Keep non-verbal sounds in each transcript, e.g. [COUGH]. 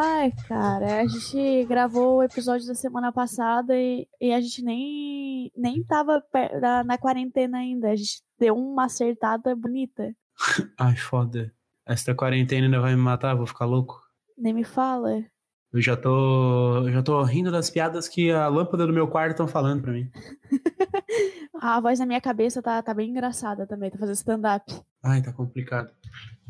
Ai, cara, a gente gravou o episódio da semana passada e, e a gente nem, nem tava na, na quarentena ainda. A gente deu uma acertada bonita. [LAUGHS] Ai, foda. Esta quarentena ainda vai me matar, vou ficar louco. Nem me fala. Eu já tô, eu já tô rindo das piadas que a lâmpada do meu quarto estão falando pra mim. [LAUGHS] a voz na minha cabeça tá, tá bem engraçada também, tá fazendo stand-up. Ai, tá complicado.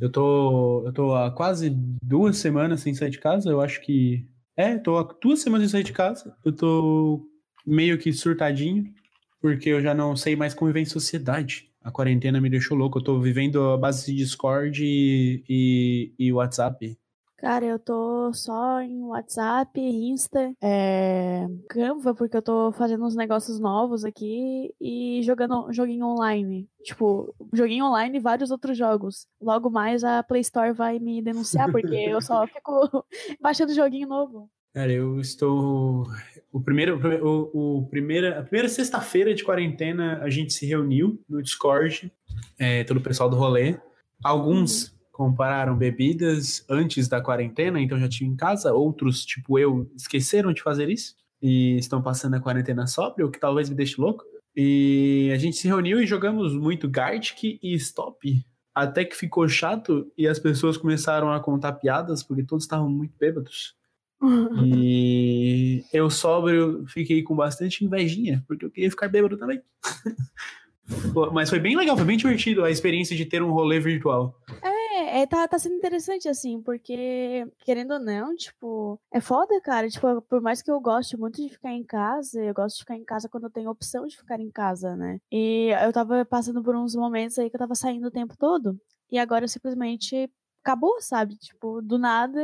Eu tô, eu tô há quase duas semanas sem sair de casa, eu acho que... É, tô há duas semanas sem sair de casa. Eu tô meio que surtadinho, porque eu já não sei mais conviver em sociedade. A quarentena me deixou louco, eu tô vivendo a base de Discord e, e, e WhatsApp. Cara, eu tô só em WhatsApp, Insta, é, Canva, porque eu tô fazendo uns negócios novos aqui e jogando joguinho online. Tipo, joguinho online e vários outros jogos. Logo mais a Play Store vai me denunciar, porque [LAUGHS] eu só fico [LAUGHS] baixando joguinho novo. Cara, eu estou. O primeiro, o, o primeira, a primeira sexta-feira de quarentena a gente se reuniu no Discord, é, todo o pessoal do rolê. Alguns compraram bebidas antes da quarentena, então já tinham em casa. Outros, tipo eu, esqueceram de fazer isso e estão passando a quarentena sóbrio, o que talvez me deixe louco. E a gente se reuniu e jogamos muito Gartic e Stop. Até que ficou chato e as pessoas começaram a contar piadas porque todos estavam muito bêbados. [LAUGHS] e eu sóbrio fiquei com bastante invejinha, porque eu queria ficar bêbado também. [LAUGHS] Mas foi bem legal, foi bem divertido a experiência de ter um rolê virtual. É, é, tá, tá sendo interessante, assim, porque, querendo ou não, tipo, é foda, cara. Tipo, por mais que eu goste muito de ficar em casa, eu gosto de ficar em casa quando eu tenho opção de ficar em casa, né? E eu tava passando por uns momentos aí que eu tava saindo o tempo todo, e agora simplesmente acabou, sabe? Tipo, do nada,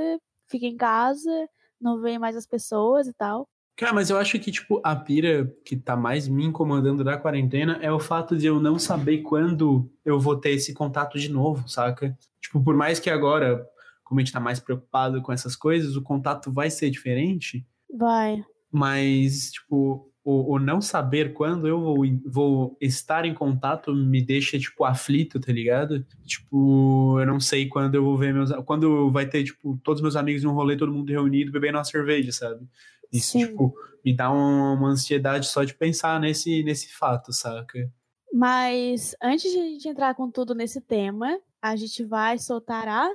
fica em casa, não vê mais as pessoas e tal. Cara, mas eu acho que, tipo, a pira que tá mais me incomodando da quarentena é o fato de eu não saber quando eu vou ter esse contato de novo, saca? Tipo, por mais que agora, como a gente tá mais preocupado com essas coisas, o contato vai ser diferente. Vai. Mas, tipo, o, o não saber quando eu vou, vou estar em contato me deixa, tipo, aflito, tá ligado? Tipo, eu não sei quando eu vou ver meus. Quando vai ter, tipo, todos meus amigos num rolê, todo mundo reunido, bebendo uma cerveja, sabe? Isso, Sim. tipo, me dá uma, uma, ansiedade só de pensar nesse, nesse fato, saca? Mas antes de a gente entrar com tudo nesse tema, a gente vai soltar a.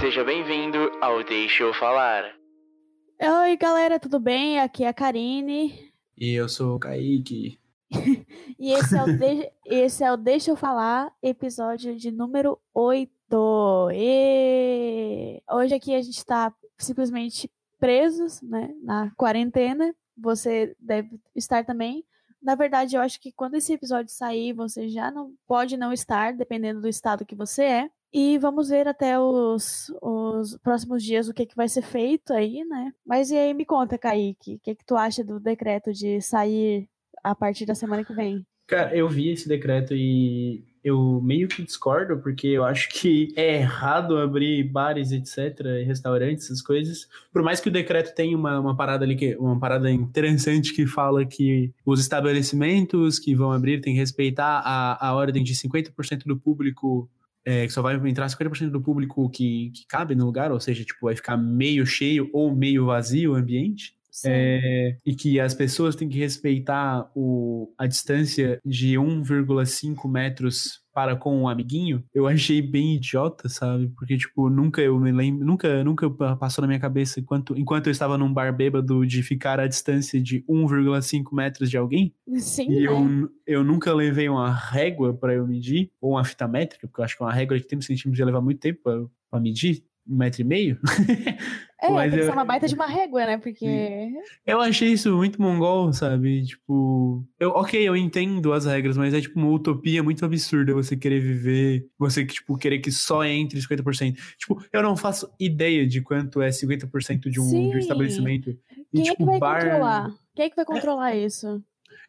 Seja bem-vindo ao Deixa Eu Falar. Oi, galera, tudo bem? Aqui é a Karine. E eu sou o Kaique. [LAUGHS] e esse é, o de... esse é o Deixa Eu Falar, episódio de número 8. E... Hoje aqui a gente está simplesmente presos, né, na quarentena. Você deve estar também. Na verdade, eu acho que quando esse episódio sair, você já não pode não estar, dependendo do estado que você é. E vamos ver até os, os próximos dias o que, que vai ser feito aí, né? Mas e aí, me conta, Kaique, o que, que tu acha do decreto de sair a partir da semana que vem. Cara, eu vi esse decreto e eu meio que discordo, porque eu acho que é errado abrir bares, etc., restaurantes, essas coisas. Por mais que o decreto tenha uma, uma parada ali, que, uma parada interessante que fala que os estabelecimentos que vão abrir têm que respeitar a, a ordem de 50% do público é, que só vai entrar 50% do público que, que cabe no lugar, ou seja, tipo, vai ficar meio cheio ou meio vazio o ambiente. É, e que as pessoas têm que respeitar o, a distância de 1,5 metros para com um amiguinho, eu achei bem idiota, sabe? Porque, tipo, nunca eu me lembro, nunca, nunca passou na minha cabeça enquanto, enquanto eu estava num bar bêbado de ficar à distância de 1,5 metros de alguém. Sim. E né? eu, eu nunca levei uma régua para eu medir, ou uma fita métrica, porque eu acho que uma régua de 30 centímetros ia levar muito tempo para medir um metro e meio. É, Mas tem que ser uma baita de uma régua, né? Porque. Eu achei isso muito mongol, sabe? Tipo. Eu, ok, eu entendo as regras, mas é tipo uma utopia muito absurda você querer viver. Você, tipo, querer que só entre 50%. Tipo, eu não faço ideia de quanto é 50% de um, de um estabelecimento. Quem e, tipo, é que vai bar... controlar? Quem é que vai controlar é... isso?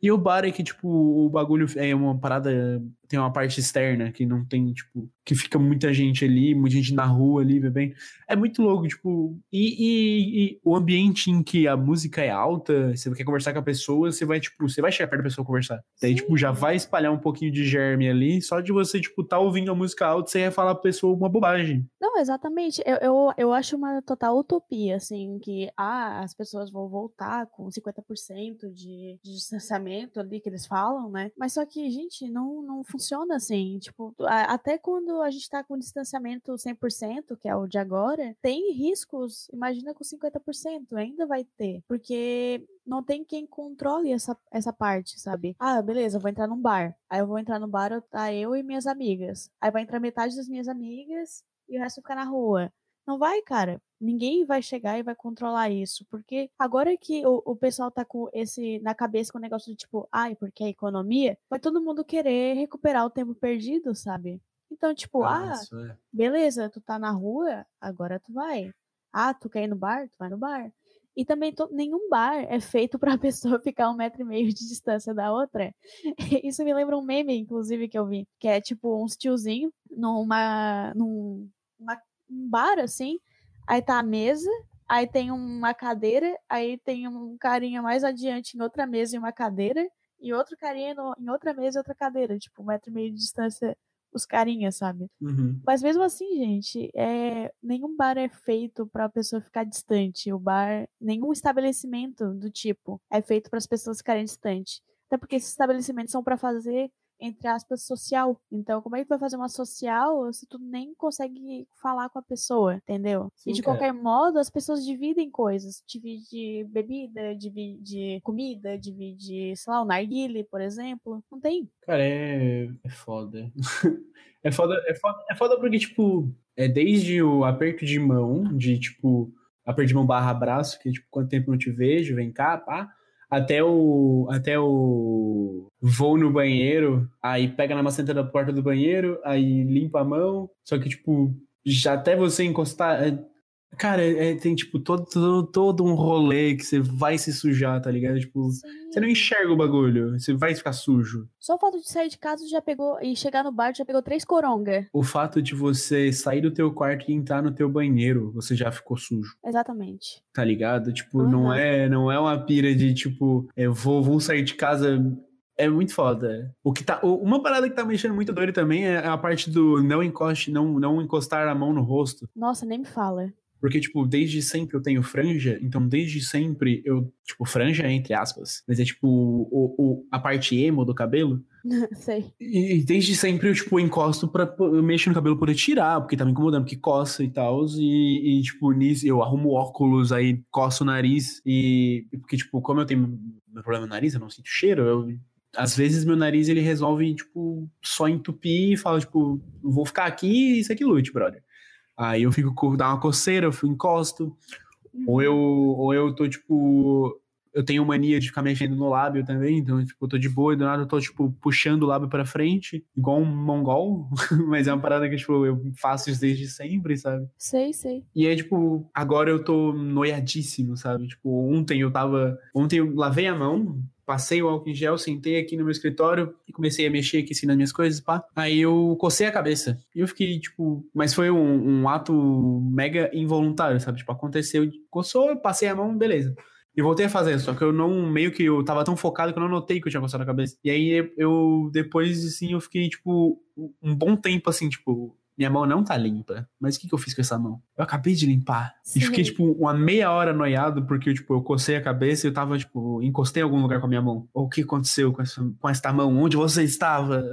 E o bar é que, tipo, o bagulho é uma parada tem uma parte externa que não tem, tipo, que fica muita gente ali, muita gente na rua ali bebendo. É muito louco, tipo, e, e, e, o ambiente em que a música é alta, você quer conversar com a pessoa, você vai, tipo, você vai chegar perto da pessoa conversar. Daí, Sim. tipo, já vai espalhar um pouquinho de germe ali, só de você, tipo, tá ouvindo a música alta, você ia falar pra pessoa uma bobagem. Não, exatamente. Eu, eu, eu acho uma total utopia, assim, que, ah, as pessoas vão voltar com 50% de, de distanciamento ali que eles falam, né? Mas só que, gente, não, não funciona assim. Tipo, até quando a gente tá com distanciamento 100%, que é o de agora, tem riscos, imagina com 50%, ainda vai ter. Porque não tem quem controle essa, essa parte, sabe? Ah, beleza, eu vou entrar num bar. Aí eu vou entrar no bar, tá eu e minhas amigas. Aí vai entrar metade das minhas amigas e o resto ficar na rua. Não vai, cara. Ninguém vai chegar e vai controlar isso. Porque agora que o, o pessoal tá com esse na cabeça com o negócio de tipo, ai, porque a economia, vai todo mundo querer recuperar o tempo perdido, sabe? Então, tipo, ah, ah é. beleza, tu tá na rua, agora tu vai. Ah, tu quer ir no bar? Tu vai no bar. E também to, nenhum bar é feito para a [LAUGHS] pessoa ficar um metro e meio de distância da outra. [LAUGHS] Isso me lembra um meme, inclusive, que eu vi, que é tipo uns tiozinho numa, num uma, um bar assim, aí tá a mesa, aí tem uma cadeira, aí tem um carinha mais adiante em outra mesa e uma cadeira, e outro carinha no, em outra mesa e outra cadeira, tipo um metro e meio de distância os carinhas, sabe? Uhum. Mas mesmo assim, gente, é, nenhum bar é feito para a pessoa ficar distante. O bar, nenhum estabelecimento do tipo é feito para as pessoas ficarem distantes. Até porque esses estabelecimentos são para fazer entre aspas, social. Então, como é que tu vai fazer uma social se tu nem consegue falar com a pessoa, entendeu? Sim, e de qualquer é. modo, as pessoas dividem coisas. Divide bebida, divide comida, divide, sei lá, o narguile, por exemplo. Não tem. Cara, é, é foda. [LAUGHS] é foda. É foda, é foda porque, tipo, é desde o aperto de mão, de, tipo, aperto de mão barra abraço, que, tipo, quanto tempo não te vejo, vem cá, pá até o até o voo no banheiro, aí pega na maçaneta da porta do banheiro, aí limpa a mão, só que tipo, já até você encostar, Cara, é, tem, tipo, todo, todo, todo, um rolê que você vai se sujar, tá ligado? Tipo, Sim. você não enxerga o bagulho, você vai ficar sujo. Só o fato de sair de casa já pegou, e chegar no bar já pegou três coronga. O fato de você sair do teu quarto e entrar no teu banheiro, você já ficou sujo. Exatamente. Tá ligado? Tipo, uhum. não é não é uma pira de, tipo, eu vou, vou sair de casa é muito foda. O que tá, uma parada que tá mexendo muito doido também é a parte do não encoste, não, não encostar a mão no rosto. Nossa, nem me fala. Porque, tipo, desde sempre eu tenho franja, então desde sempre eu, tipo, franja entre aspas, mas é tipo o, o a parte emo do cabelo. [LAUGHS] Sei. E desde sempre eu, tipo, encosto pra. Eu mexo no cabelo poder tirar, porque tá me incomodando, porque coça e tal. E, e, tipo, nisso eu arrumo óculos, aí coço o nariz. E. Porque, tipo, como eu tenho meu problema no nariz, eu não sinto cheiro, eu às vezes meu nariz ele resolve, tipo, só entupir e fala, tipo, vou ficar aqui e isso aqui lute, brother. Aí eu fico, dá uma coceira, eu encosto. Ou eu, ou eu tô, tipo, eu tenho mania de ficar mexendo no lábio também, então, tipo, eu tô de boa e do nada eu tô, tipo, puxando o lábio pra frente, igual um mongol, [LAUGHS] mas é uma parada que, tipo, eu faço isso desde sempre, sabe? Sei, sei. E aí, tipo, agora eu tô noiadíssimo, sabe? Tipo, ontem eu tava, ontem eu lavei a mão, passei o álcool em gel, sentei aqui no meu escritório e comecei a mexer aqui assim nas minhas coisas, pá. Aí eu cocei a cabeça. E eu fiquei, tipo, mas foi um, um ato mega involuntário, sabe? Tipo, aconteceu, coçou, passei a mão, beleza. E voltei a fazer, só que eu não, meio que eu tava tão focado que eu não notei que eu tinha coçado a cabeça. E aí eu, depois, assim, eu fiquei, tipo, um bom tempo, assim, tipo, minha mão não tá limpa. Mas o que, que eu fiz com essa mão? Eu acabei de limpar. Sim. E fiquei, tipo, uma meia hora noiado, porque, tipo, eu cocei a cabeça e eu tava, tipo, encostei em algum lugar com a minha mão. o que aconteceu com essa, com esta mão? Onde você estava?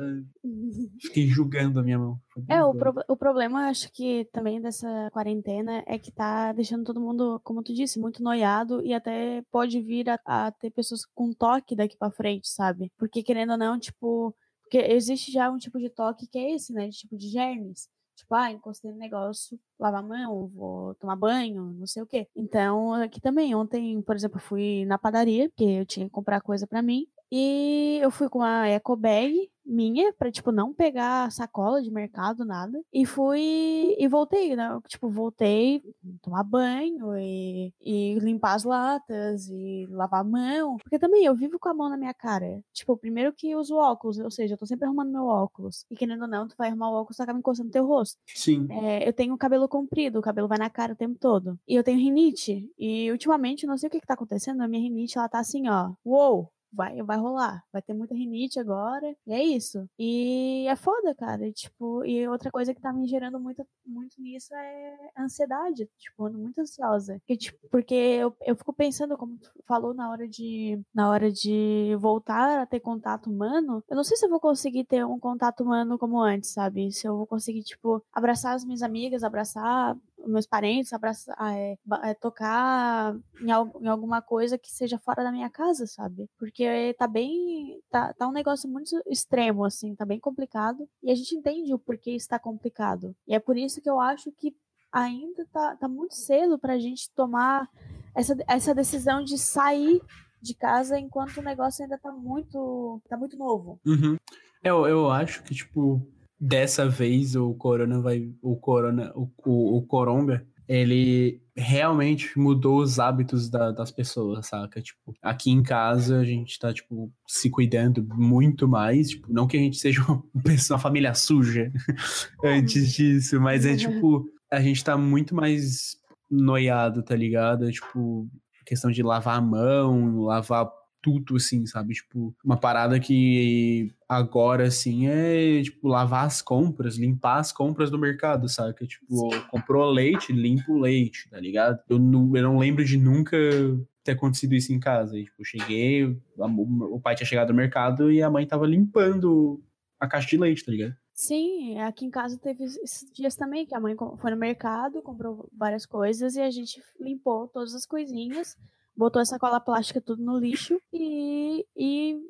[LAUGHS] Fiquei julgando a minha mão. É, o, pro, o problema, acho que também dessa quarentena é que tá deixando todo mundo, como tu disse, muito noiado e até pode vir a, a ter pessoas com toque daqui pra frente, sabe? Porque querendo ou não, tipo, porque existe já um tipo de toque que é esse, né? De tipo de germes. Tipo, ah, encostei no negócio, lavar a mão, vou tomar banho, não sei o quê. Então, aqui também, ontem, por exemplo, fui na padaria, porque eu tinha que comprar coisa para mim. E eu fui com a eco bag, minha para tipo não pegar sacola de mercado nada. E fui e voltei né? Tipo voltei tomar banho e, e limpar as latas e lavar a mão. Porque também eu vivo com a mão na minha cara. Tipo primeiro que uso óculos ou seja eu tô sempre arrumando meu óculos. E querendo ou não tu vai arrumar o óculos tu acaba encostando no teu rosto. Sim. É, eu tenho cabelo comprido o cabelo vai na cara o tempo todo. E eu tenho rinite. E ultimamente não sei o que que tá acontecendo a minha rinite ela tá assim ó. Uou vai, vai rolar. Vai ter muita rinite agora. E é isso. E é foda, cara. E, tipo, e outra coisa que tá me gerando muito, muito nisso é ansiedade. Tipo, ando muito ansiosa. Porque, tipo, porque eu, eu fico pensando, como tu falou na hora de. Na hora de voltar a ter contato humano, eu não sei se eu vou conseguir ter um contato humano como antes, sabe? Se eu vou conseguir, tipo, abraçar as minhas amigas, abraçar meus parentes, abraçar, é, é, tocar em, em, alguma coisa que seja fora da minha casa, sabe? Porque tá bem. Tá, tá um negócio muito extremo, assim, tá bem complicado. E a gente entende o porquê está complicado. E é por isso que eu acho que ainda tá, tá muito cedo pra gente tomar essa, essa decisão de sair de casa enquanto o negócio ainda tá muito. tá muito novo. Uhum. Eu, eu acho que, tipo, dessa vez o Corona vai. O Corona. O, o, o ele realmente mudou os hábitos da, das pessoas, saca? Tipo, aqui em casa a gente tá, tipo, se cuidando muito mais. Tipo, não que a gente seja uma, [LAUGHS] pessoa, uma família suja [LAUGHS] antes disso, mas é tipo, a gente tá muito mais noiado, tá ligado? Tipo, questão de lavar a mão, lavar tudo, assim, sabe? Tipo, uma parada que agora, assim, é, tipo, lavar as compras, limpar as compras do mercado, sabe? Tipo, comprou leite, limpa o leite, tá ligado? Eu não, eu não lembro de nunca ter acontecido isso em casa. E, tipo, cheguei, o pai tinha chegado no mercado e a mãe tava limpando a caixa de leite, tá ligado? Sim, aqui em casa teve esses dias também que a mãe foi no mercado, comprou várias coisas e a gente limpou todas as coisinhas botou essa cola plástica tudo no lixo e, e,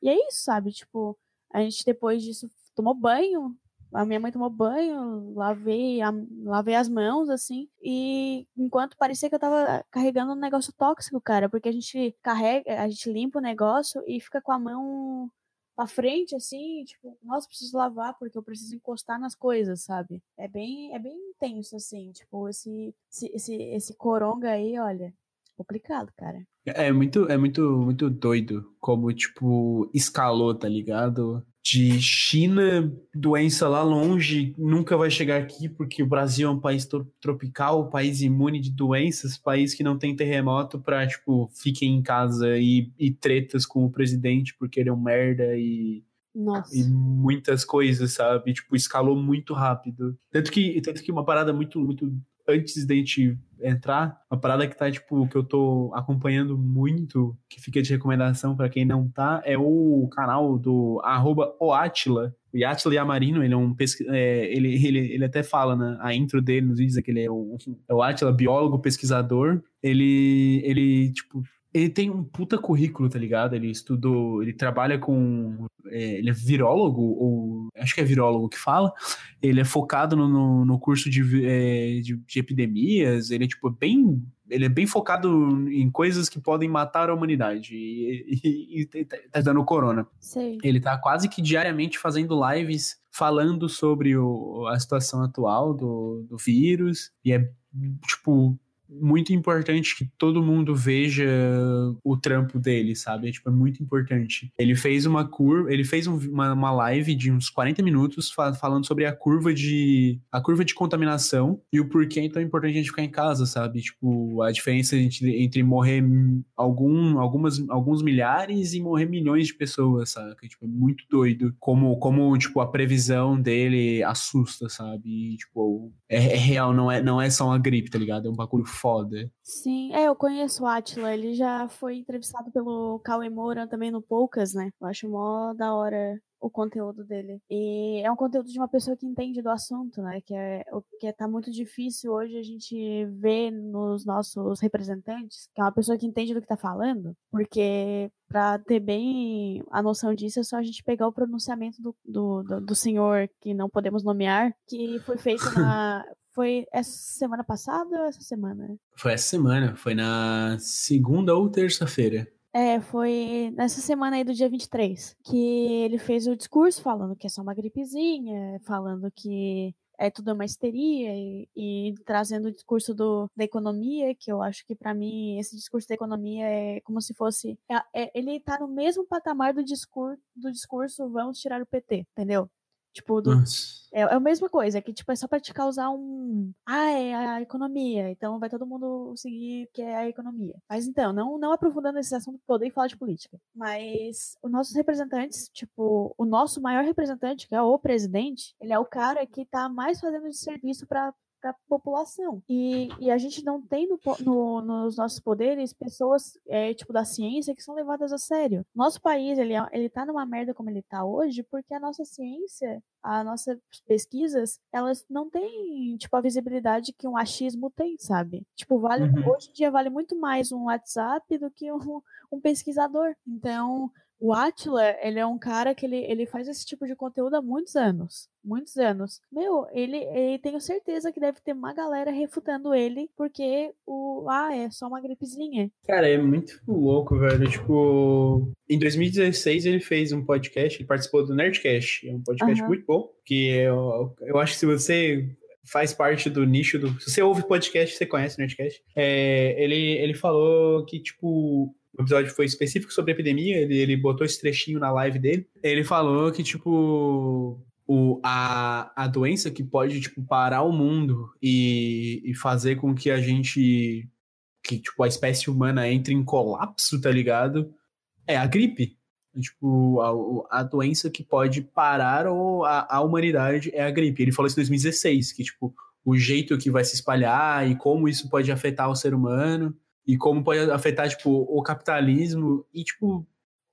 e é isso, sabe? Tipo, a gente depois disso tomou banho, a minha mãe tomou banho, lavei, a, lavei as mãos, assim, e enquanto parecia que eu tava carregando um negócio tóxico, cara, porque a gente carrega, a gente limpa o negócio e fica com a mão pra frente, assim, tipo, nossa, preciso lavar porque eu preciso encostar nas coisas, sabe? É bem, é bem intenso, assim, tipo, esse, esse, esse, esse coronga aí, olha, complicado, cara. É muito, é muito, muito doido como, tipo, escalou, tá ligado? De China, doença lá longe, nunca vai chegar aqui, porque o Brasil é um país tropical, um país imune de doenças, país que não tem terremoto pra, tipo, fiquem em casa e, e tretas com o presidente porque ele é um merda e nossa. E muitas coisas, sabe? Tipo, escalou muito rápido. Tanto que, tanto que uma parada muito, muito antes da gente entrar, uma parada que tá, tipo, que eu tô acompanhando muito, que fica de recomendação para quem não tá, é o canal do arroba Oatila. O Atila Yamarino, ele é um pesqu... É, ele, ele, ele até fala, né? A intro dele nos vídeos é que ele é o, é o Atila, biólogo, pesquisador. Ele, ele, tipo, ele tem um puta currículo, tá ligado? Ele estudou, ele trabalha com. É, ele é virólogo, ou acho que é virólogo que fala. Ele é focado no, no, no curso de, é, de, de, epidemias. Ele é, tipo, bem. Ele é bem focado em coisas que podem matar a humanidade. E, e, e tá dando corona. Ele tá quase que diariamente fazendo lives falando sobre o, a situação atual do, do vírus. E é, tipo, muito importante que todo mundo veja o trampo dele, sabe? Tipo, é muito importante. Ele fez uma curva, ele fez um, uma, uma live de uns 40 minutos fa falando sobre a curva de a curva de contaminação e o porquê é tão importante a gente ficar em casa, sabe? Tipo, a diferença entre, entre morrer algum, algumas, alguns milhares e morrer milhões de pessoas, sabe? Tipo, é muito doido como, como tipo, a previsão dele assusta, sabe? E, tipo, é, é real, não é, não é só uma gripe, tá ligado? É um bagulho foda. Sim, é, eu conheço o Atila, ele já foi entrevistado pelo Cauê Moura também no Poucas, né? Eu acho mó da hora o conteúdo dele. E é um conteúdo de uma pessoa que entende do assunto, né? Que é o que tá muito difícil hoje a gente ver nos nossos representantes, que é uma pessoa que entende do que tá falando, porque para ter bem a noção disso é só a gente pegar o pronunciamento do, do, do, do senhor que não podemos nomear, que foi feito [LAUGHS] na Foi essa semana passada ou essa semana? Foi essa semana, foi na segunda ou terça-feira. É, foi nessa semana aí do dia 23 que ele fez o discurso falando que é só uma gripezinha, falando que é tudo uma histeria e, e, trazendo o discurso do, da economia, que eu acho que para mim esse discurso da economia é como se fosse. É, é, ele tá no mesmo patamar do discurso, do discurso vamos tirar o PT, entendeu? Tipo, do, é, é a mesma coisa, que tipo, é só pra te causar um. Ah, é a economia, então vai todo mundo seguir que é a economia. Mas então, não, não aprofundando esse assunto todo e falar de política. Mas os nossos representantes, tipo, o nosso maior representante, que é o presidente, ele é o cara que tá mais fazendo de serviço para para a população. E, e a gente não tem no, no, nos nossos poderes pessoas, é, tipo, da ciência que são levadas a sério. Nosso país, ele, é, ele tá numa merda como ele tá hoje porque a nossa ciência, as nossas pesquisas, elas não têm, tipo, a visibilidade que um achismo tem, sabe? Tipo, vale, uhum. hoje em dia vale muito mais um WhatsApp do que um, um pesquisador. Então, o Atila, ele é um cara que ele, ele faz esse tipo de conteúdo há muitos anos. Muitos anos. Meu, ele, ele tenho certeza que deve ter uma galera refutando ele, porque o. Ah, é só uma gripezinha. Cara, é muito louco, velho. Tipo, em 2016 ele fez um podcast, ele participou do Nerdcast. É um podcast uhum. muito bom. Que eu, eu acho que se você faz parte do nicho do. Se você ouve podcast, você conhece o Nerdcast. É, ele, ele falou que, tipo, o episódio foi específico sobre epidemia, ele, ele botou esse trechinho na live dele. Ele falou que, tipo, o, a, a doença que pode, tipo, parar o mundo e, e fazer com que a gente, que, tipo, a espécie humana entre em colapso, tá ligado? É a gripe. Tipo, a, a doença que pode parar ou a, a humanidade é a gripe. Ele falou isso em 2016, que, tipo, o jeito que vai se espalhar e como isso pode afetar o ser humano e como pode afetar, tipo, o capitalismo. E, tipo,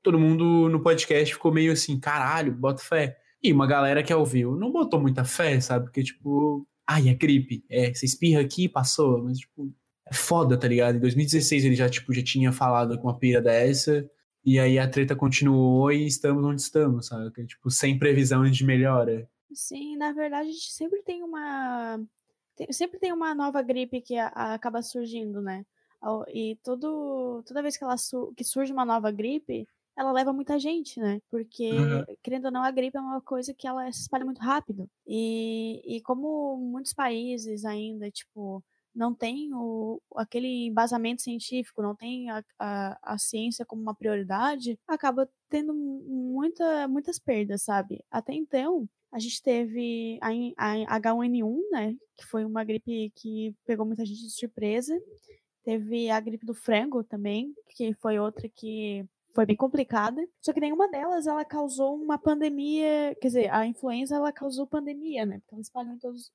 todo mundo no podcast ficou meio assim, caralho, bota fé. E uma galera que ouviu não botou muita fé, sabe? Porque, tipo, ai, é gripe. É, você espirra aqui e passou. Mas, tipo, é foda, tá ligado? Em 2016 ele já, tipo, já tinha falado com uma pira dessa. E aí a treta continuou e estamos onde estamos, sabe? Tipo, sem previsão de melhora. Sim, na verdade a gente sempre tem uma. sempre tem uma nova gripe que a, a acaba surgindo, né? E todo, toda vez que, ela que surge uma nova gripe, ela leva muita gente, né? Porque, uhum. querendo ou não, a gripe é uma coisa que ela se espalha muito rápido. E, e como muitos países ainda, tipo, não tem o, aquele embasamento científico, não tem a, a, a ciência como uma prioridade, acaba tendo muita, muitas perdas, sabe? Até então, a gente teve a, a H1N1, né? Que foi uma gripe que pegou muita gente de surpresa. Teve a gripe do frango também, que foi outra que foi bem complicada. Só que nenhuma delas ela causou uma pandemia, quer dizer, a influenza ela causou pandemia, né? Porque ela espalhou em todos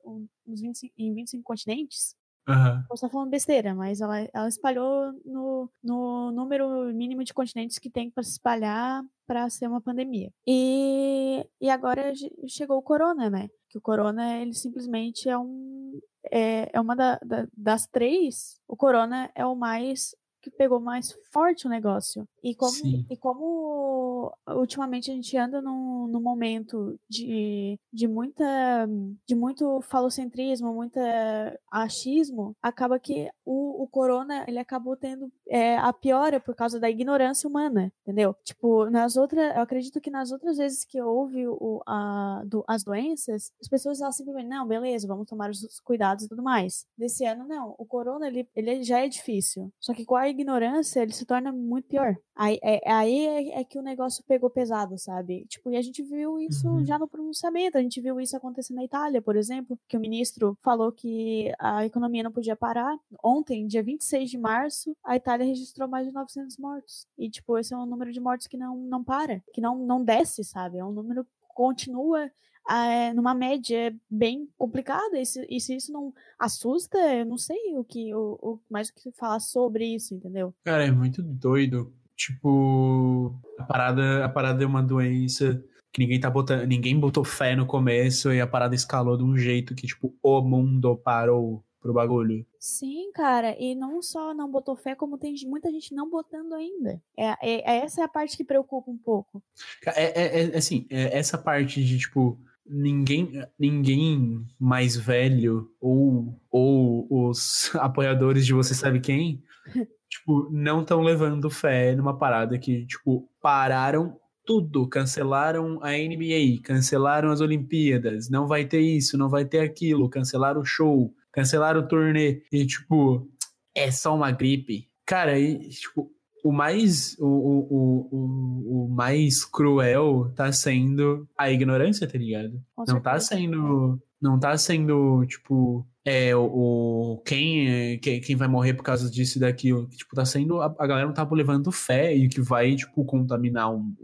os 25, em 25 continentes. Uhum. Posso estar falando besteira, mas ela, ela espalhou no, no número mínimo de continentes que tem para se espalhar para ser uma pandemia. E, e agora chegou o corona, né? Que o corona, ele simplesmente é um. É, é uma da, da, das três, o corona é o mais que pegou mais forte o negócio. E como, e como ultimamente a gente anda num, num momento de, de muita de muito falocentrismo, muita achismo, acaba que o, o corona ele acabou tendo é, a piora por causa da ignorância humana, entendeu? Tipo, nas outras, eu acredito que nas outras vezes que houve o, a, do, as doenças, as pessoas elas simplesmente, não, beleza, vamos tomar os cuidados e tudo mais. Desse ano, não. O corona, ele, ele já é difícil. Só que a ignorância, ele se torna muito pior. Aí, é, aí é, é, que o negócio pegou pesado, sabe? Tipo, e a gente viu isso uhum. já no pronunciamento, a gente viu isso acontecer na Itália, por exemplo, que o ministro falou que a economia não podia parar. Ontem, dia 26 de março, a Itália registrou mais de 900 mortos. E, tipo, esse é um número de mortos que não, não para, que não, não desce, sabe? É um número que continua é, numa média bem complicada. E se, e se, isso não assusta, eu não sei o que o, o mais o que falar sobre isso, entendeu? Cara, é muito doido Tipo, a parada, a parada é uma doença que ninguém tá botando, ninguém botou fé no começo e a parada escalou de um jeito que, tipo, o mundo parou pro bagulho. Sim, cara, e não só não botou fé, como tem muita gente não botando ainda. É, é, é essa é a parte que preocupa um pouco. É, é, é assim, é essa parte de, tipo, ninguém, ninguém mais velho ou, ou os [LAUGHS] apoiadores de você sabe quem [LAUGHS] tipo, não estão levando fé numa parada que, tipo, pararam tudo, cancelaram a NBA, cancelaram as Olimpíadas, não vai ter isso, não vai ter aquilo, cancelaram o show, cancelaram o turnê, e tipo, é só uma gripe. Cara, e, tipo, o mais o, o, o, o, mais cruel tá sendo a ignorância, tá ligado? Com não tá certeza. sendo não tá sendo tipo é o, quem, quem quem vai morrer por causa disso e daquilo, tipo, tá sendo a, a galera não tá levando fé e que vai tipo contaminar um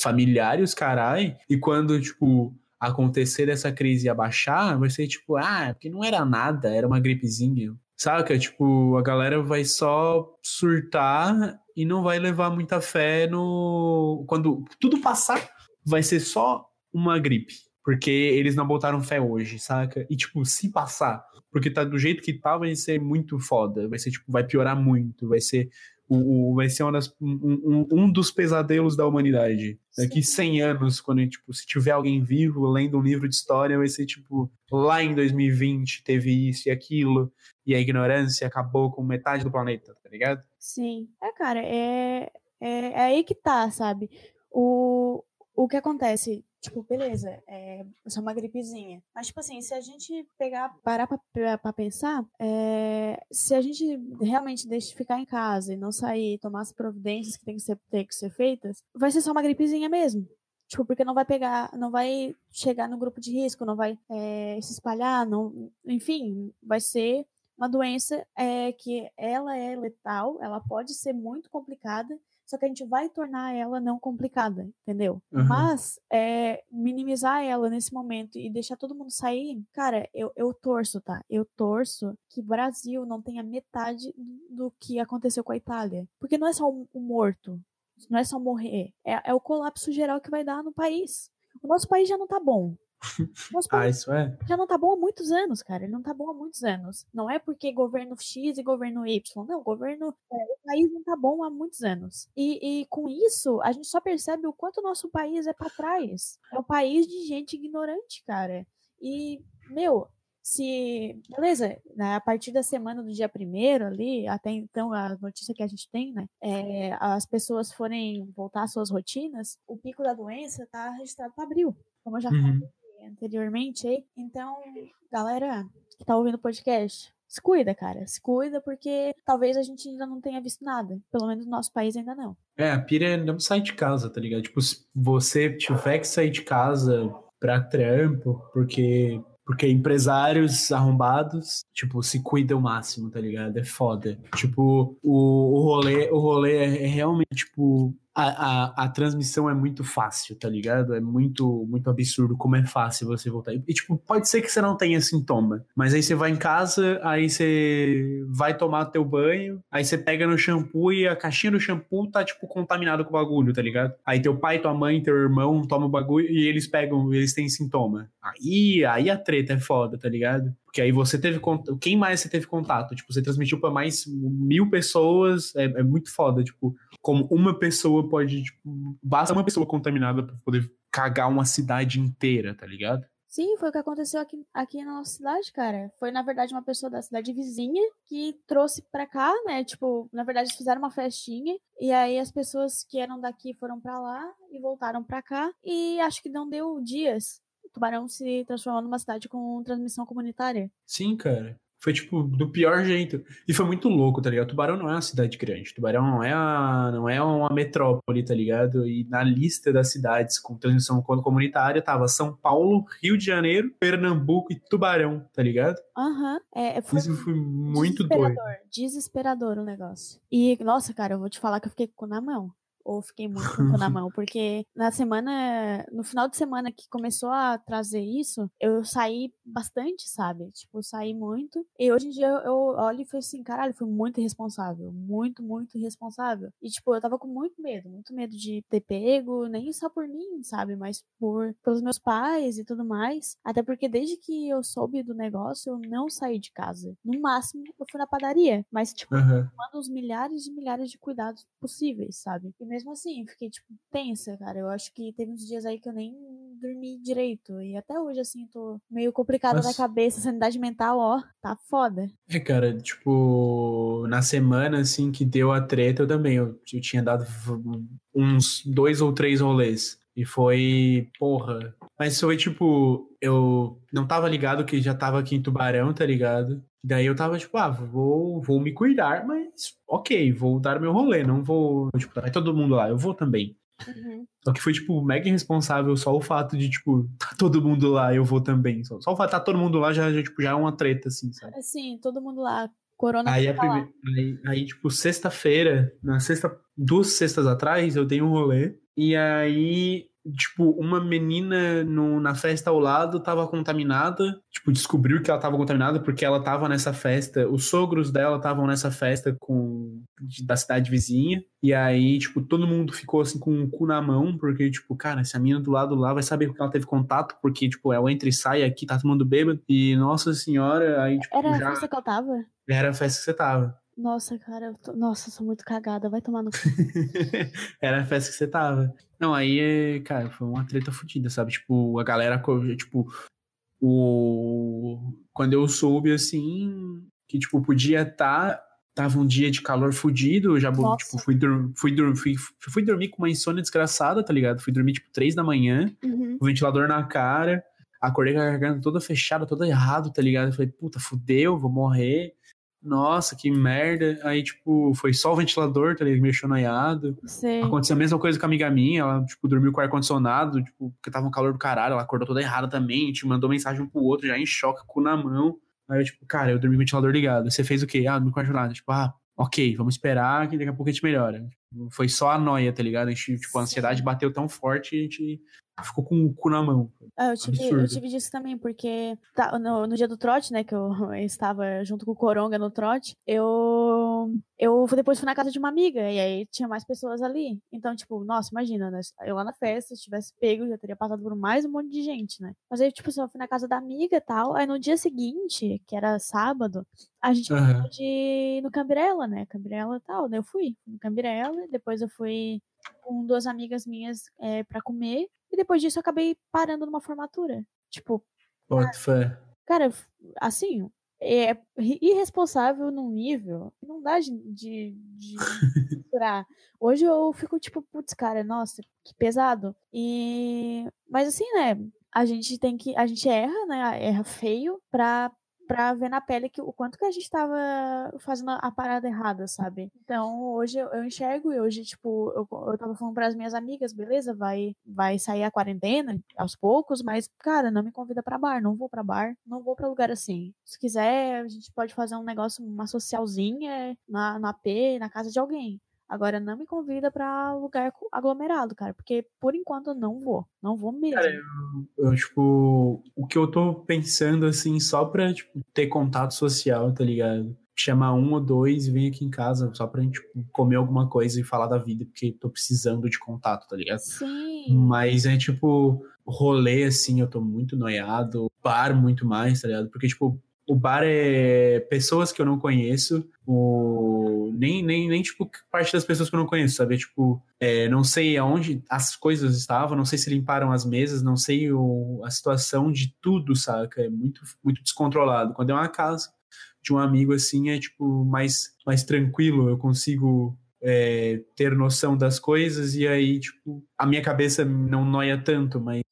familiar e os carai, e quando tipo acontecer essa crise e abaixar, vai ser tipo, ah, porque não era nada, era uma gripezinha. Saca? Tipo, a galera vai só surtar e não vai levar muita fé no. Quando tudo passar, vai ser só uma gripe. Porque eles não botaram fé hoje, saca? E, tipo, se passar, porque tá do jeito que tá, vai ser muito foda. Vai ser, tipo, vai piorar muito. Vai ser. O, o- vai ser das- um, um- um dos pesadelos da humanidade. Daqui 100 anos, quando, tipo, se tiver alguém vivo lendo um livro de história, vai ser, tipo, lá em 2020 teve isso e aquilo e a ignorância acabou com metade do planeta, tá ligado? Sim. É, cara, é, é, é aí que tá, sabe? O, o que acontece, tipo, beleza, é só uma gripezinha. Mas, tipo assim, se a gente pegar, parar pra, pra, pra pensar, é, se a gente realmente deixa de ficar em casa e não sair, tomar as providências que tem que ser, tem que ser feitas, vai ser só uma gripezinha mesmo. Tipo, porque não vai pegar, não vai chegar no grupo de risco, não vai é, se espalhar, não, enfim, vai ser uma doença é, que ela é letal, ela pode ser muito complicada, só que a gente vai tornar ela não complicada, entendeu? Uhum. Mas é, minimizar ela nesse momento e deixar todo mundo sair, cara, eu, eu torço, tá? Eu torço que o Brasil não tenha metade do do que aconteceu com a Itália. Porque não é só o, o morto, não é só morrer, é, é o colapso geral que vai dar no país. O nosso país já não tá bom. Nosso Ah, isso é? já não tá bom há muitos anos, cara. Ele não tá bom há muitos anos. Não é porque governo X e governo Y. Não, governo. é, o país não tá bom há muitos anos. E, e com isso, a gente só percebe o quanto o nosso país é pra trás. É um país de gente ignorante, cara. E, meu, se. Beleza, né, a partir da semana do dia primeiro ali, até então, a notícia que a gente tem, né? é, as pessoas forem voltar às suas rotinas, o pico da doença tá registrado para abril. Como eu já Uhum. Anteriormente aí. Então, galera que tá ouvindo o podcast, se cuida, cara. Se cuida porque talvez a gente ainda não tenha visto nada. Pelo menos no nosso país ainda não. É, a pira é não sair de casa, tá ligado? Tipo, se você tiver que sair de casa pra trampo, porque porque empresários arrombados, tipo, se cuidam o máximo, tá ligado? É foda. Tipo, o, o rolê, o rolê é, é realmente, tipo, a, a, transmissão é muito fácil, tá ligado? É muito, muito absurdo como é fácil você voltar. E, tipo, pode ser que você não tenha sintoma, mas aí você vai em casa, aí você vai tomar teu banho, aí você pega no shampoo e a caixinha do shampoo tá, tipo, contaminada com o bagulho, tá ligado? Aí teu pai, tua mãe, teu irmão tomam o bagulho e eles pegam, eles têm sintoma. Aí, aí a treta é foda, tá ligado? Porque aí você teve contato. Quem mais você teve contato? Tipo, você transmitiu pra mais mil pessoas. É, é muito foda. Tipo, como uma pessoa pode. Tipo, basta uma pessoa contaminada pra poder cagar uma cidade inteira, tá ligado? Sim, foi o que aconteceu aqui, aqui na nossa cidade, cara. Foi, na verdade, uma pessoa da cidade vizinha que trouxe pra cá, né? Tipo, na verdade, eles fizeram uma festinha. E aí as pessoas que eram daqui foram pra lá e voltaram pra cá. E acho que não deu dias. Tubarão se transformou numa cidade com transmissão comunitária. Sim, cara. Foi, tipo, do pior jeito. E foi muito louco, tá ligado? Tubarão não é uma cidade grande. Tubarão não é, a, não é uma metrópole, tá ligado? E na lista das cidades com transmissão comunitária tava São Paulo, Rio de Janeiro, Pernambuco e Tubarão, tá ligado? Aham. É, foi Isso foi muito doido. desesperador. Desesperador o negócio. E, nossa, cara, eu vou te falar que eu fiquei com na mão. Ou fiquei muito com na [LAUGHS] mão. Porque na semana. No final de semana que começou a trazer isso, eu saí bastante, sabe? Tipo, saí muito. E hoje em dia eu, olho e falei assim, caralho, foi muito irresponsável. Muito, muito irresponsável. E, tipo, eu tava com muito medo. Muito medo de ter pego. Nem só por mim, sabe? Mas por pelos meus pais e tudo mais. Até porque desde que eu soube do negócio, eu não saí de casa. No máximo, eu fui na padaria. Mas, tipo, Aham. tomando os milhares e milhares de cuidados possíveis, sabe? E mesmo assim, fiquei, tipo, tensa, cara. Eu acho que teve uns dias aí que eu nem dormir direito. E até hoje, assim, tô meio complicada Nossa. da cabeça, sanidade mental, ó, tá foda. É, cara, tipo, na semana, assim, que deu a treta, eu também, eu, eu tinha dado uns dois ou três rolês. E foi, porra. Mas foi, tipo, eu não tava ligado que já tava aqui em Tubarão, tá ligado? Daí eu tava, tipo, ah, vou, vou me cuidar, mas ok, vou dar meu rolê, não vou, tipo, vai todo mundo lá, eu vou também. Uhum. Só que foi, tipo, mega irresponsável só o fato de, tipo, [LAUGHS] tá todo mundo lá, eu vou também. Só, só o fato de tá todo mundo lá já, já, tipo, já é uma treta, assim, sabe? Assim, todo mundo lá. Corona Aí, tá lá. prime... aí, aí, tipo, sexta-feira, na sexta, duas sextas atrás, eu dei um rolê. E aí, tipo, uma menina no, na festa ao lado tava contaminada. Tipo, descobriu que ela tava contaminada porque ela tava nessa festa. Os sogros dela estavam nessa festa com da cidade vizinha. E aí, tipo, todo mundo ficou assim com o cu na mão, porque, tipo, cara, essa menina do lado lá vai saber que ela teve contato, porque, tipo, ela entra e sai aqui, tá tomando bêbado. E, nossa senhora, aí, tipo, Era a já festa que eu tava? era a festa que você tava. Nossa, cara, eu tô... nossa, sou muito cagada, vai tomar no cu. [LAUGHS] Era a festa que você tava. Não, aí, é, cara, foi uma treta fodida, sabe? Tipo, a galera, tipo, o... Quando eu soube, assim, que, tipo, podia estar... Tava um dia de calor fudido, eu já, Nossa. tipo, fui, dur fui, dur fui, fui dormir com uma insônia desgraçada, tá ligado? Fui dormir, tipo, três da manhã, Uhum. o ventilador na cara, acordei com a garganta toda fechada, toda errado, tá ligado? Eu falei, puta, fudeu, vou morrer. Nossa, que merda. Aí, tipo, foi só o ventilador, tá ligado? Mexeu noiado. Sei. Aconteceu a mesma coisa com a amiga minha, ela, tipo, dormiu com o ar-condicionado, tipo, porque tava um calor do caralho, ela acordou toda errada também, a gente mandou mensagem um pro outro, já em choque, cu na mão. Aí eu, tipo, cara, eu dormi com o ventilador ligado. Você fez o quê? Ah, dormi com o ar-condicionado. Tipo, ah, ok, vamos esperar que daqui a pouco a gente melhora. Tipo, Foi só a noia, tá ligado? A gente, tipo, a ansiedade bateu tão forte a gente ficou com o cu na mão. Ah, eu, tive, eu tive disso também, porque tá, no, no dia do trote, né, que eu, [LAUGHS] estava junto com o Coronga no trote, eu, eu depois fui na casa de uma amiga, e aí tinha mais pessoas ali. Então, tipo, nossa, imagina, né, eu lá na festa, se tivesse pego, já teria passado por mais um monte de gente, né. Mas aí, tipo, assim, eu fui na casa da amiga e tal, aí no dia seguinte, que era sábado, a gente pôde ir no Cambirela, né, Cambirela e tal, daí eu fui no Cambirela, depois eu fui com duas amigas minhas é, para comer, e depois disso eu acabei parando numa formatura. Tipo, fé. cara, assim, é irresponsável num nível que não dá de, de, de [LAUGHS] misturar. Hoje eu fico tipo, putz, cara, nossa, que pesado. E mas assim, né, a gente tem que a gente erra, né, erra feio pra pra ver na pele que o quanto que a gente tava fazendo a parada errada, sabe? Então, hoje eu, eu enxergo e hoje, tipo, eu, eu tava falando pras minhas amigas, beleza, vai vai sair a quarentena aos poucos, mas, cara, não me convida pra bar, não vou pra bar, não vou pra lugar assim. Se quiser, a gente pode fazer um negócio, uma socialzinha na, no AP, na casa de alguém. Agora, não me convida pra lugar aglomerado, cara, porque por enquanto eu não vou. Não vou mesmo. Cara, Eu, tipo, o que eu tô pensando, assim, só pra, tipo, ter contato social, tá ligado? Chamar um ou dois e vir aqui em casa só pra gente tipo, comer alguma coisa e falar da vida, porque tô precisando de contato, tá ligado? Sim. Mas é tipo, rolê assim, eu tô muito noiado, bar muito mais, tá ligado? Porque, tipo, o bar é pessoas que eu não conheço, o... nem, nem, nem, tipo, parte das pessoas que eu não conheço, sabe? Tipo, é, não sei aonde as coisas estavam, não sei se limparam as mesas, não sei o... a situação de tudo, saca? É muito, muito descontrolado. Quando é uma casa de um amigo assim, é, tipo, mais, mais tranquilo, eu consigo é, ter noção das coisas e aí, tipo, a minha cabeça não noia tanto, mas.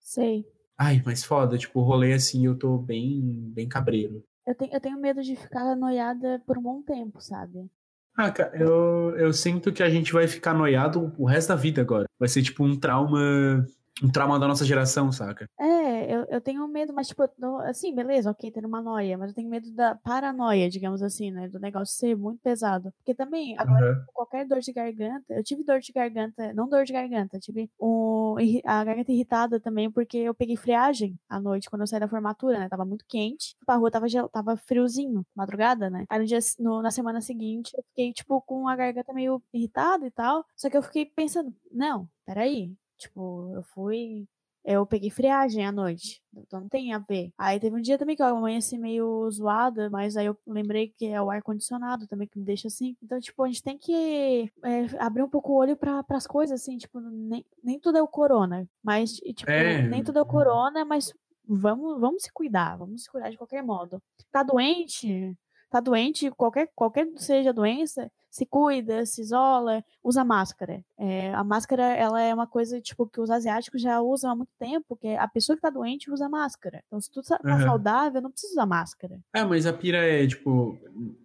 Sei. Ai, mas foda, tipo, rolê assim, eu tô bem, bem cabreiro. Eu tenho, eu tenho medo de ficar noiada por um bom tempo, sabe? Ah, cara, eu, eu sinto que a gente vai ficar noiado o resto da vida agora. Vai ser tipo um trauma. Um trauma da nossa geração, saca? É, eu, eu tenho medo, mas tipo, não- assim, beleza, ok, ter uma noia, mas eu tenho medo da paranoia, digamos assim, né? Do negócio ser muito pesado. Porque também, agora, Aham. qualquer dor de garganta, eu tive dor de garganta, não dor de garganta, tive um, a garganta irritada também, porque eu peguei friagem à noite, quando eu saí da formatura, né? Tava muito quente, a rua tava, tava friozinho, madrugada, né? Aí no dia, no- na semana seguinte, eu fiquei, tipo, com a garganta meio irritada e tal, só que eu fiquei pensando, não, peraí, tipo, eu fui eu peguei friagem à noite. Então não tem a ver. Aí teve um dia também que eu amanheci meio zoada, mas aí eu lembrei que é o ar-condicionado também que me deixa assim. Então, tipo, a gente tem que é, abrir um pouco o olho para as coisas, assim, tipo, nem, nem tudo é o corona. Mas, tipo, é. nem tudo é o corona, mas vamos, vamos se cuidar, vamos se cuidar de qualquer modo. Tá doente? Tá doente, qualquer, qualquer seja a doença, se cuida, se isola, usa máscara. É, a máscara, ela é uma coisa, tipo, que os asiáticos já usam há muito tempo, que a pessoa que tá doente usa máscara. Então, se tu tá uhum. saudável, não precisa usar máscara. É, mas a pira é, tipo,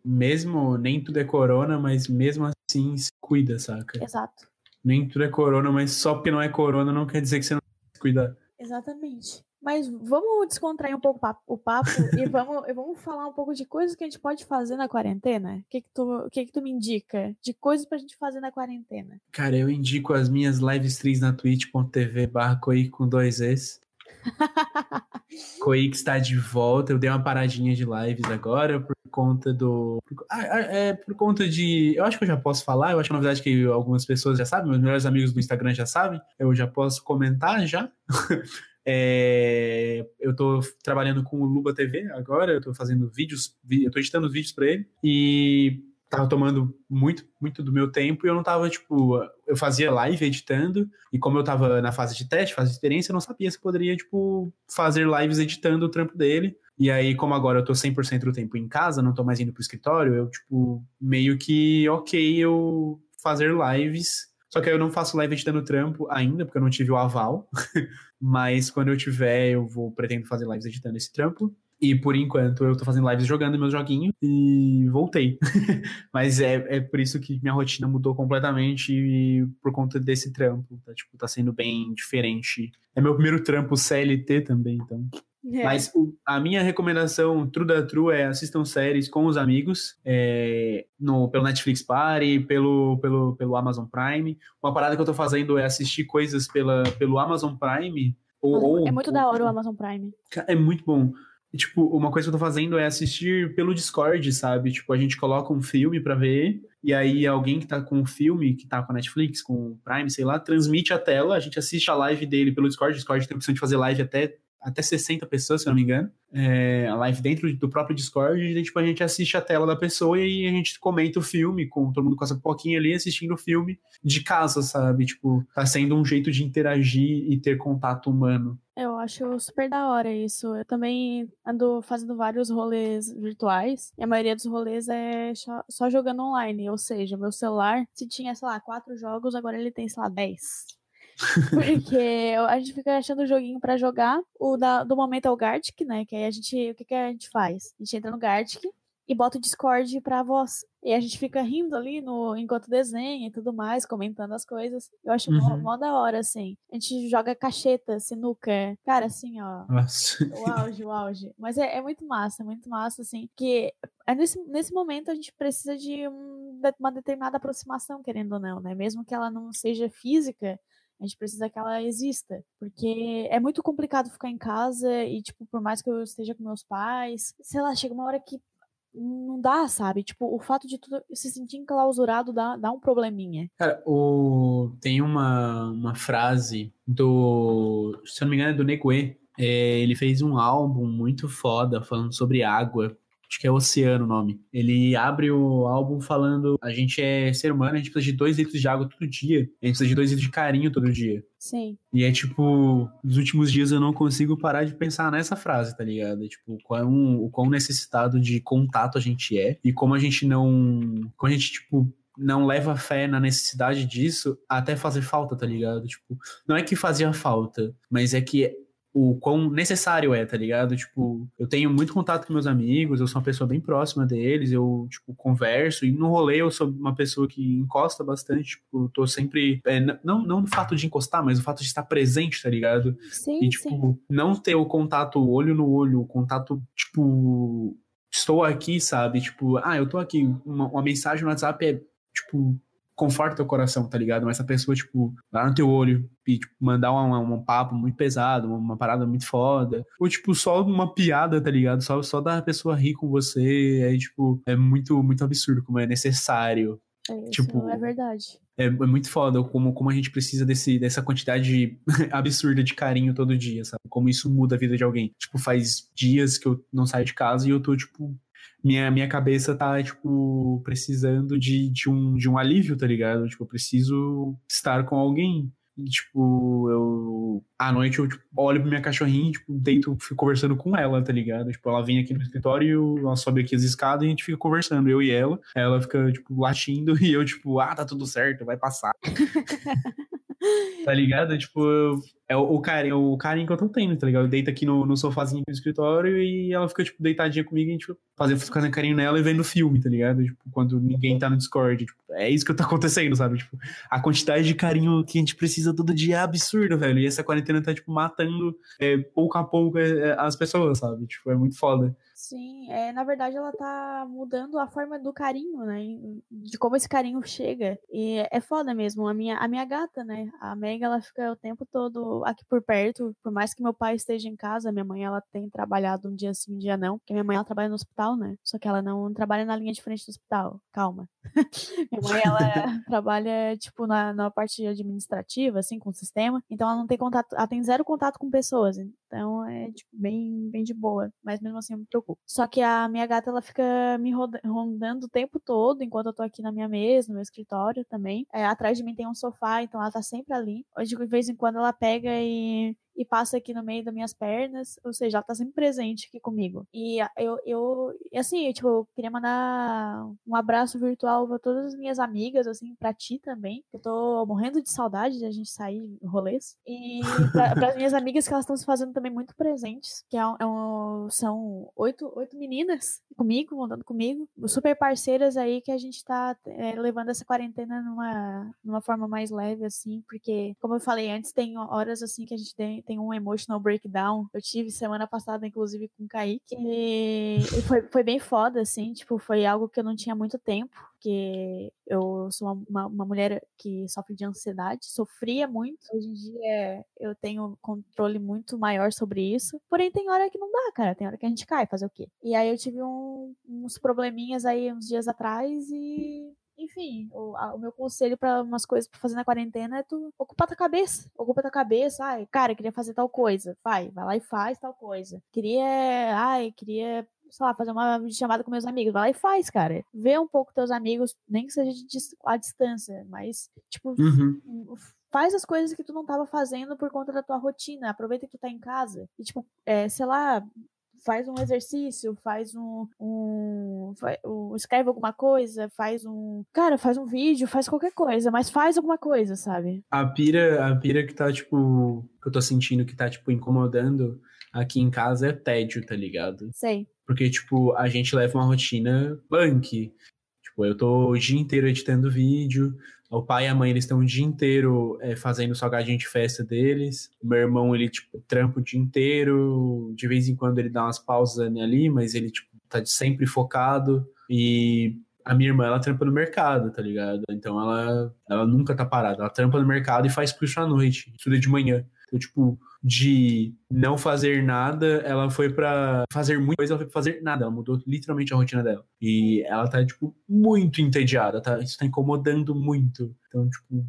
mesmo, nem tudo é corona, mas mesmo assim se cuida, saca? Exato. Nem tudo é corona, mas só porque não é corona não quer dizer que você não se cuidar. Exatamente. Mas vamos descontrair um pouco o papo [LAUGHS] e vamos, vamos falar um pouco de coisas que a gente pode fazer na quarentena? O que que tu, que que tu me indica de coisas pra gente fazer na quarentena? Cara, eu indico as minhas live streams na twitch.tv barra com dois Es. [LAUGHS] Coic está de volta. Eu dei uma paradinha de lives agora por conta do. Ah, ah, é por conta de. Eu acho que eu já posso falar. Eu acho que é uma novidade que algumas pessoas já sabem. Meus melhores amigos do Instagram já sabem. Eu já posso comentar já. [LAUGHS] É, eu tô trabalhando com o Luba TV agora, eu tô fazendo vídeos, eu tô editando vídeos para ele e tava tomando muito, muito do meu tempo e eu não tava, tipo, eu fazia live editando e como eu tava na fase de teste, fase de experiência, eu não sabia se poderia, tipo, fazer lives editando o trampo dele. E aí, como agora eu tô 100% do tempo em casa, não tô mais indo pro escritório, eu, tipo, meio que, ok, eu fazer lives só que eu não faço live editando trampo ainda, porque eu não tive o aval. [LAUGHS] Mas quando eu tiver, eu vou pretendo fazer lives editando esse trampo. E por enquanto eu tô fazendo lives jogando meu joguinho e voltei. [LAUGHS] Mas é, é por isso que minha rotina mudou completamente por conta desse trampo. Tá, tipo, tá sendo bem diferente. É meu primeiro trampo CLT também, então. É. Mas o, a minha recomendação, true da true, é assistam séries com os amigos, é, no, pelo Netflix Party, pelo, pelo, pelo Amazon Prime. Uma parada que eu tô fazendo é assistir coisas pela, pelo Amazon Prime. Ou, ou, é muito da hora o Amazon Prime. É muito bom. E, tipo, uma coisa que eu tô fazendo é assistir pelo Discord, sabe? Tipo, a gente coloca um filme para ver, e aí alguém que tá com o filme, que tá com a Netflix, com o Prime, sei lá, transmite a tela, a gente assiste a live dele pelo Discord. O Discord tem a opção de fazer live até até 60 pessoas, se não me engano, é, a live dentro do próprio Discord, e tipo, a gente assiste a tela da pessoa e a gente comenta o filme, com todo mundo com essa pouquinho ali assistindo o filme de casa, sabe? Tipo, tá sendo um jeito de interagir e ter contato humano. Eu acho super da hora isso. Eu também ando fazendo vários rolês virtuais. E a maioria dos rolês é só jogando online. Ou seja, meu celular, se tinha, sei lá, quatro jogos, agora ele tem, sei lá, dez. Porque a gente fica achando o joguinho para jogar. O da, do momento é o Gartic, né? Que aí a gente. O que, que a gente faz? A gente entra no Gartic e bota o Discord pra voz. E a gente fica rindo ali no, enquanto desenha e tudo mais, comentando as coisas. Eu acho uhum. mó, mó, da hora, assim. A gente joga cacheta, sinuca. Cara, assim, ó. Nossa. O auge, o auge. Mas é, é muito massa, é muito massa, assim. Que é nesse, nesse momento a gente precisa de um, uma determinada aproximação, querendo ou não, né? Mesmo que ela não seja física, a gente precisa que ela exista. Porque é muito complicado ficar em casa e, tipo, por mais que eu esteja com meus pais, sei lá, chega uma hora que não dá, sabe? Tipo, o fato de tudo se sentir enclausurado dá, dá um probleminha. Cara, o... tem uma, uma frase do. Se eu não me engano, é do Negue. É, ele fez um álbum muito foda falando sobre água acho que é Oceano o nome. Ele abre o álbum falando: a gente é ser humano, a gente precisa de dois litros de água todo dia. A gente precisa de dois litros de carinho todo dia. Sim. E é tipo, nos últimos dias eu não consigo parar de pensar nessa frase, tá ligado? É, tipo, quão, o quão necessitado de contato a gente é e como a gente não. Como a gente, tipo, não leva fé na necessidade disso até fazer falta, tá ligado? Tipo, não é que fazia falta, mas é que o quão necessário é, tá ligado? Tipo, eu tenho muito contato com meus amigos, eu sou uma pessoa bem próxima deles, eu, tipo, converso, e no rolê eu sou uma pessoa que encosta bastante, tipo, tô sempre, é, não, não no fato de encostar, mas o fato de estar presente, tá ligado? Sim, e, tipo, sim. não ter o contato olho no olho, o contato, tipo, estou aqui, sabe? Tipo, ah, eu tô aqui, uma, uma mensagem no WhatsApp é, tipo, conforta teu coração, tá ligado? Mas essa pessoa, tipo, lá no teu olho e tipo, mandar um, um papo muito pesado, uma, uma, parada muito foda. Ou, tipo, só uma piada, tá ligado? Só, só da pessoa rir com você. É, tipo, é muito, muito absurdo como é necessário É, isso Tipo, é verdade. É, é muito foda como, como a gente precisa desse, dessa quantidade [LAUGHS] absurda de carinho todo dia, sabe? Como isso muda a vida de alguém. Tipo, faz dias que eu não saio de casa e eu tô, tipo. Minha, minha cabeça tá, tipo, precisando de, de, um, de um alívio, tá ligado? Tipo, eu preciso estar com alguém. E, tipo, eu. À noite eu tipo, olho pra minha cachorrinha, tipo, deito, fico conversando com ela, tá ligado? Tipo, ela vem aqui no escritório, ela sobe aqui as escadas e a gente fica conversando, eu e ela. Ela fica, tipo, latindo [LAUGHS] e eu, tipo, ah, tá tudo certo, vai passar. [LAUGHS] tá ligado? Tipo, é o, o, carinho, o carinho que eu tô tendo, tá ligado? Eu deito aqui no, no sofazinho do escritório e ela fica, tipo, deitadinha comigo e a gente fazendo, carinho nela e vendo filme, tá ligado? Tipo, quando ninguém tá no Discord. Tipo, é isso que tá acontecendo, sabe? Tipo, a quantidade de carinho que a gente precisa todo dia é absurda, velho. E essa quarentena tá, tipo, matando é, pouco a pouco é, as pessoas, sabe? Tipo, é muito foda. Sim, é, na verdade ela tá mudando a forma do carinho, né? De como esse carinho chega. E é foda mesmo. A minha, a minha gata, né? A Meg, ela fica o tempo todo aqui por perto. Por mais que meu pai esteja em casa, minha mãe, ela tem trabalhado um dia sim, um dia não. Porque minha mãe, ela trabalha no hospital, né? Só que ela não trabalha na linha de frente do hospital. Calma. [LAUGHS] minha mãe, ela [LAUGHS] trabalha, tipo, na, na parte administrativa, assim, com o sistema. Então ela não tem contato, ela tem zero contato com pessoas. Então é, tipo, bem, bem de boa. Mas mesmo assim eu me preocupo. Só que a minha gata, ela fica me rondando o tempo todo, enquanto eu tô aqui na minha mesa, no meu escritório também. É, atrás de mim tem um sofá, então ela tá sempre ali. Hoje, de vez em quando, ela pega e e passa aqui no meio das minhas pernas, ou seja, ela tá sempre presente aqui comigo. E eu, eu assim, eu, tipo, eu queria mandar um abraço virtual pra todas as minhas amigas, assim, pra ti também. Eu tô morrendo de saudade de a gente sair rolês. E pra, pras minhas amigas que elas estão se fazendo também muito presentes, que é é um, são oito, oito meninas comigo, andando comigo, super parceiras aí que a gente tá é, levando essa quarentena numa, numa forma mais leve, assim, porque, como eu falei antes, tem horas, assim, que a gente tem, tem um emotional breakdown. Eu tive semana passada, inclusive, com o Kaique. E, foi, foi bem foda, assim. Tipo, foi algo que eu não tinha muito tempo. Porque eu sou uma, uma, uma mulher que sofre de ansiedade. Sofria muito. Hoje em dia eu tenho controle muito maior sobre isso. Porém, tem hora que não dá, cara. Tem hora que a gente cai. Fazer o quê? E aí eu tive um, uns probleminhas aí uns dias atrás e enfim, o, a, o meu conselho para umas coisas pra fazer na quarentena é tu ocupar tua cabeça. Ocupa tua cabeça. Ai, cara, queria fazer tal coisa. Vai, vai lá e faz tal coisa. Queria. Ai, queria sei lá, fazer uma chamada com meus amigos. Vai lá e faz, cara. Vê um pouco teus amigos, nem que seja a distância, mas, tipo, uhum. faz as coisas que tu não tava fazendo por conta da tua rotina. Aproveita que tu tá em casa. E, tipo, é, sei lá, faz um exercício, faz um, um, um, escreve alguma coisa, faz um, cara, faz um vídeo, faz qualquer coisa, mas faz alguma coisa, sabe? A pira, a pira que tá tipo, que eu tô sentindo que tá tipo incomodando aqui em casa é tédio, tá ligado? Sei. Porque tipo, a gente leva uma rotina punk. Tipo, eu tô o dia inteiro editando vídeo, o pai e a mãe, eles estão o dia inteiro é, fazendo salgadinho de festa deles. O meu irmão, ele, tipo, trampa o dia inteiro. De vez em quando ele dá umas pausas ali, mas ele, tipo, tá sempre focado. E a minha irmã, ela trampa no mercado, tá ligado? Então ela, ela nunca tá parada. Ela trampa no mercado e faz curso à noite, estuda de manhã. Então, tipo, de não fazer nada, ela foi para fazer muita coisa, ela foi pra fazer nada. Ela mudou literalmente a rotina dela. E ela tá, tipo, muito entediada, tá? Isso tá incomodando muito. Então, tipo,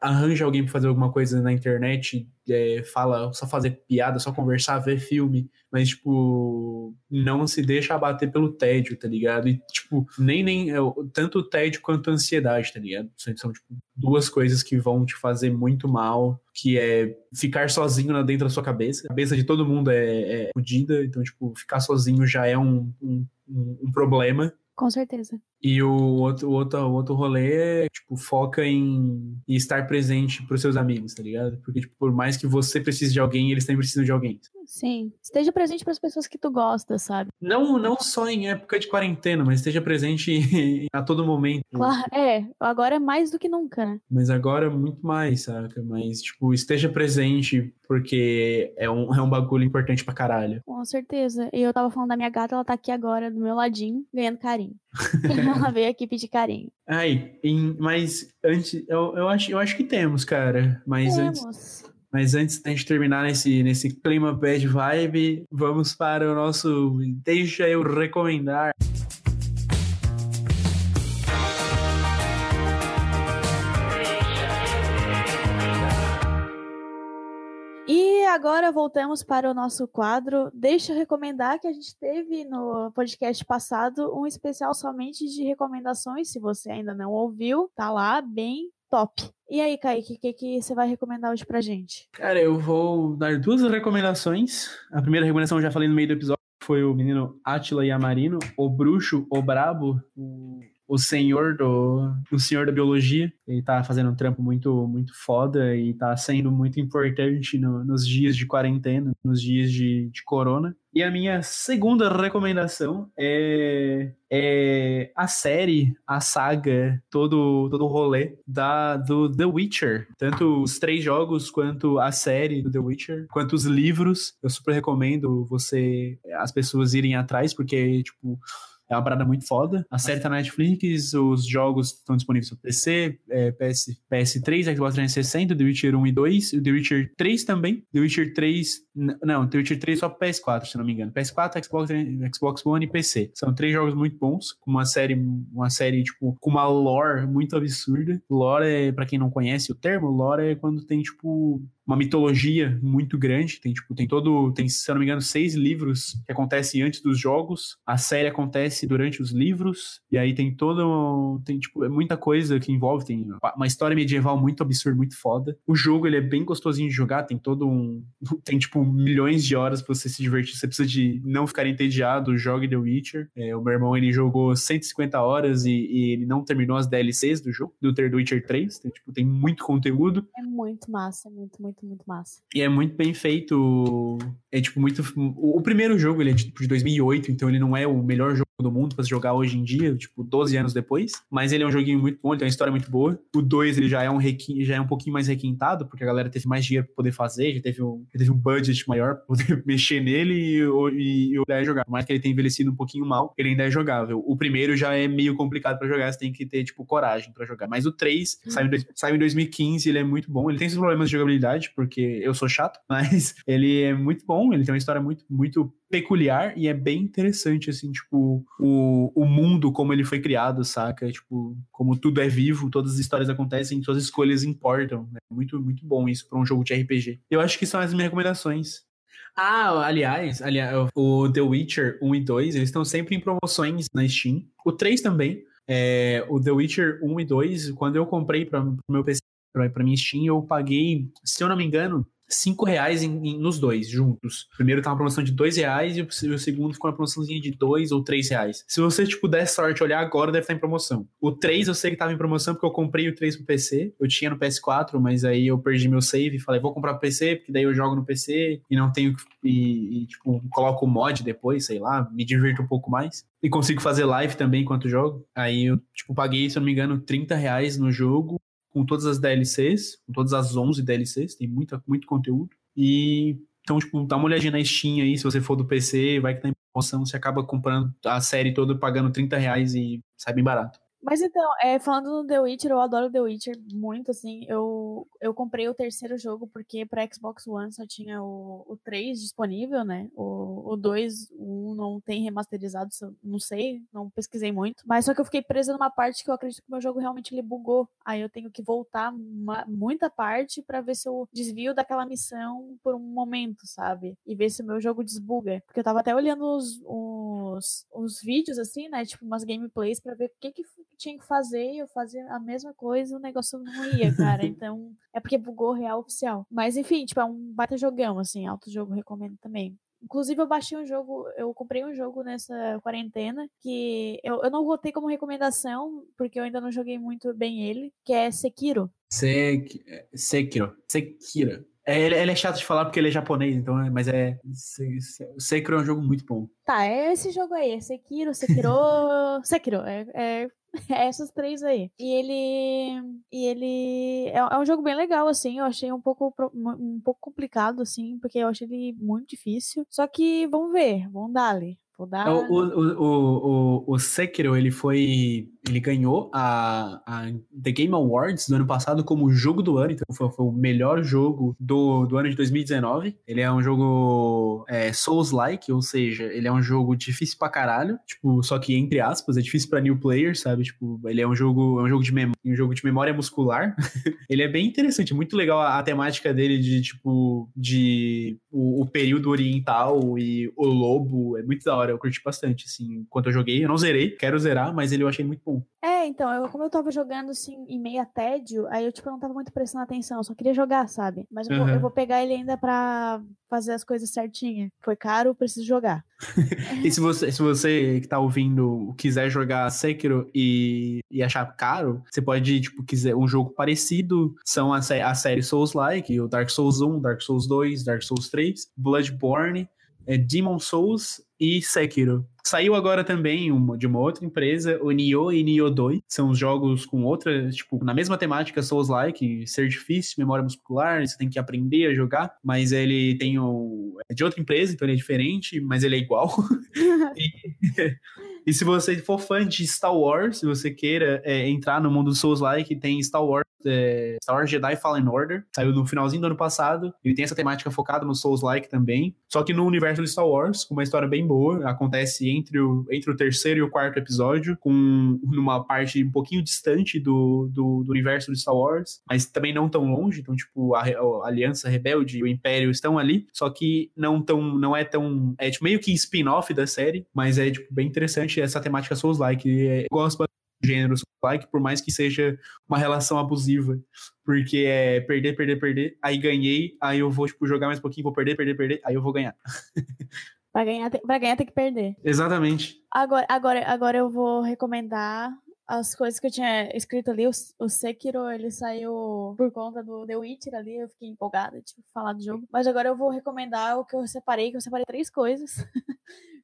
arranja alguém pra fazer alguma coisa na internet, é, fala só fazer piada, só conversar, ver filme, mas, tipo, não se deixa abater pelo tédio, tá ligado? E, tipo, nem, nem é, tanto o tédio quanto a ansiedade, tá ligado? São, tipo, duas coisas que vão te fazer muito mal, que é ficar sozinho dentro da sua cabeça. A cabeça de todo mundo é, é fodida, então, tipo, ficar sozinho já é um, um, um problema. Com certeza. E o outro, o outro, o outro rolê é, tipo, foca em, em estar presente pros seus amigos, tá ligado? Porque, tipo, por mais que você precise de alguém, eles também precisam de alguém. Sim. Esteja presente para as pessoas que tu gosta, sabe? Não, não só em época de quarentena, mas esteja presente [LAUGHS] a todo momento. Claro, é. Agora é mais do que nunca, né? Mas agora muito mais, saca? Mas, tipo, esteja presente porque é um, é um bagulho importante pra caralho. Com certeza. E eu tava falando da minha gata, ela tá aqui agora do meu ladinho, ganhando carinho. [LAUGHS] ela veio aqui pedir carinho. Ai, em, mas antes, eu, eu, acho, eu acho que temos, cara. Mas temos. antes. Mas antes da gente terminar nesse, nesse clima bad vibe, vamos para o nosso Deixa eu recomendar. Agora voltamos para o nosso quadro. Deixa eu recomendar que a gente teve no podcast passado um especial somente de recomendações. Se você ainda não ouviu, tá lá, bem top. E aí, Kaique, o que, que você vai recomendar hoje pra gente? Cara, eu vou dar duas recomendações. A primeira recomendação eu já falei no meio do episódio, foi o menino Atila Yamarino, o bruxo, o brabo, o o senhor do o senhor da biologia. Ele tá fazendo um trampo muito muito foda e tá sendo muito importante no, nos dias de quarentena, nos dias de, de corona. E a minha segunda recomendação é, é a série, a saga, todo, todo o rolê da, do The Witcher. Tanto os três jogos, quanto a série do The Witcher, quanto os livros. Eu super recomendo você, as pessoas irem atrás, porque, tipo, é uma parada muito foda. A série tá na Netflix, os jogos estão disponíveis no PC, é, PS, PS3, Xbox 360, The Witcher 1 e 2, e The Witcher 3 também. The Witcher 3, não, The Witcher 3 só PS4, se não me engano. PS4, Xbox, Xbox One e PC. São três jogos muito bons, com uma série, uma série, tipo, com uma lore muito absurda. Lore, é, pra quem não conhece o termo, lore é quando tem, tipo, uma mitologia muito grande. Tem, tipo, tem todo. Tem, se não me engano, seis livros que acontecem antes dos jogos. A série acontece durante os livros. E aí tem todo. Tem, tipo, é muita coisa que envolve. Tem uma história medieval muito absurda, muito foda. O jogo, ele é bem gostosinho de jogar. Tem todo um. [LAUGHS] Tem, tipo, milhões de horas pra você se divertir. Você precisa de não ficar entediado. Jogue The Witcher. É, o meu irmão, ele jogou 150 horas e, e, ele não terminou as DLCs do jogo, do The Witcher 3. Tem, tipo, tem muito conteúdo. É muito massa, muito, muito muito, muito massa. E é muito bem feito. É tipo muito. O, primeiro jogo ele é tipo, de 2008, então ele não é o melhor jogo do mundo para se jogar hoje em dia, tipo 12 anos depois. Mas ele é um joguinho muito bom, ele tem uma história muito boa. O 2 ele já é um requin... já é um pouquinho mais requintado, porque a galera teve mais dinheiro para poder fazer, já teve um, já teve um budget maior pra poder [LAUGHS] mexer nele e, e, e é jogar. Por mais que ele tenha envelhecido um pouquinho mal, ele ainda é jogável. O primeiro já é meio complicado para jogar, você tem que ter tipo coragem para jogar. Mas o 3 uhum. saiu, saiu em 2015, ele é muito bom. Ele tem seus problemas de jogabilidade, porque eu sou chato, [LAUGHS] mas ele é muito bom, ele tem uma história muito, muito peculiar e é bem interessante, assim, tipo, o, o mundo como ele foi criado, saca? Tipo, como tudo é vivo, todas as histórias acontecem, suas escolhas importam. Né? muito, muito bom isso para um jogo de RPG. Eu acho que são as minhas recomendações. Ah, aliás, aliás, o The Witcher 1 e 2, eles estão sempre em promoções na Steam. O 3 também. É, o The Witcher 1 e 2, quando eu comprei para meu PC, para minha Steam, eu paguei, se eu não me engano, cinco reais em, em, nos dois, juntos. O primeiro tá uma promoção de dois reais e o, o segundo ficou uma promoçãozinha de dois ou três reais. Se você, tipo, der sorte olhar agora, deve estar em promoção. O 3 eu sei que tava em promoção porque eu comprei o 3 pro PC. Eu tinha no PS4, mas aí eu perdi meu save e falei, vou comprar pro PC, porque daí eu jogo no PC e não tenho e, e tipo, coloco o mod depois, sei lá, me divirto um pouco mais. E consigo fazer live também enquanto jogo. Aí eu, tipo, paguei, se eu não me engano, 30 reais no jogo com todas as DLCs, com todas as 11 DLCs, tem muita, muito conteúdo. E então, tipo, dá uma olhadinha na Steam aí, se você for do PC, vai que tá em promoção, você acaba comprando a série toda pagando 30 reais e sai bem barato. Mas então, é, falando do The Witcher, eu adoro The Witcher muito, assim. Eu, eu comprei o terceiro jogo porque pra Xbox One só tinha o, o 3 disponível, né? O, o 2, o 1 não tem remasterizado, não sei, não pesquisei muito. Mas só que eu fiquei presa numa parte que eu acredito que o meu jogo realmente ele bugou. Aí eu tenho que voltar uma, muita parte para ver se eu desvio daquela missão por um momento, sabe? E ver se o meu jogo desbuga. Porque eu tava até olhando os, os, os vídeos, assim, né? Tipo, umas gameplays para ver o que que tinha que fazer e eu fazia a mesma coisa e o negócio não ia, cara. [LAUGHS] Então, é porque bugou real oficial. Mas enfim, tipo, é um baita jogão, assim, alto jogo, recomendo também. Inclusive, eu baixei um jogo, eu comprei um jogo nessa quarentena que eu, eu não botei como recomendação, porque eu ainda não joguei muito bem ele, que é Sekiro. Sek... Sekiro. Sekiro. É, ele, ele, é chato de falar porque ele é japonês, então, é, mas é. Sekiro é um jogo muito bom. Tá, é esse jogo aí, é Sekiro, Sekiro. [LAUGHS] Sekiro, é, é É essas três aí. E ele. E ele. É, é, um jogo bem legal, assim. Eu achei um pouco, um pouco complicado, assim, porque eu achei ele muito difícil. Só que vamos ver, vamos dar ali. Vou dar... O, o, o, o, o Sekiro, ele foi. Ele ganhou a, a The Game Awards do ano passado como jogo do ano, então foi, foi o melhor jogo do, do ano de 2019. Ele é um jogo é, Souls-like, ou seja, ele é um jogo difícil pra caralho, tipo, só que entre aspas, é difícil pra new players, sabe? Tipo, ele é um jogo, é um jogo de memória, um jogo de memória muscular. [LAUGHS] ele é bem interessante, muito legal a, a, temática dele de, tipo, de o, o período oriental e o lobo, é muito da hora, eu curti bastante, assim, enquanto eu joguei. Eu não zerei, quero zerar, mas ele eu achei muito bom. É, então, eu, como eu tava jogando, assim, em meia tédio, aí eu, tipo, não tava muito prestando atenção, eu só queria jogar, sabe? Mas eu, uhum. vou, eu vou pegar ele ainda pra fazer as coisas certinha. Foi caro, preciso jogar. [LAUGHS] e se você, se você que tá ouvindo quiser jogar Sekiro e, e achar caro, você pode, tipo, quiser um jogo parecido, são a, a série Souls-like, o Dark Souls 1, Dark Souls 2, Dark Souls 3, Bloodborne, é, Demon Souls e Sekiro. Saiu agora também uma, de uma outra empresa, o Nioh e Nioh 2. São jogos com outra, tipo, na mesma temática Souls-like, ser difícil, memória muscular, você tem que aprender a jogar, mas ele tem o... é de outra empresa, então ele é diferente, mas ele é igual. [LAUGHS] e, e se você for fã de Star Wars, se você queira é, entrar no mundo Souls-like, tem Star Wars, é, Star Wars Jedi Fallen Order, saiu no finalzinho do ano passado. Ele tem essa temática focada no Souls-like também, só que no universo de Star Wars, com uma história bem boa. Acontece entre o, entre o terceiro e o quarto episódio, com numa parte um pouquinho distante do, do, do universo de Star Wars, mas também não tão longe. Então, tipo, a, a Aliança Rebelde e o Império estão ali, só que não tão, não é tão, é tipo meio que spin-off da série, mas é tipo bem interessante essa temática Souls-like. Eu gosto bastante gênero Souls-like, por mais que seja uma relação abusiva. Porque é perder, perder, perder, aí ganhei, aí eu vou tipo, jogar mais um pouquinho, vou perder, perder, perder, aí eu vou ganhar. [LAUGHS] Pra ganhar, pra ganhar tem que perder. Exatamente. Agora, agora, agora eu vou recomendar as coisas que eu tinha escrito ali, o, o Sekiro, ele saiu por conta do The Witcher ali, eu fiquei empolgada de falar do jogo. Mas agora eu vou recomendar o que eu separei, que eu separei três coisas. [LAUGHS]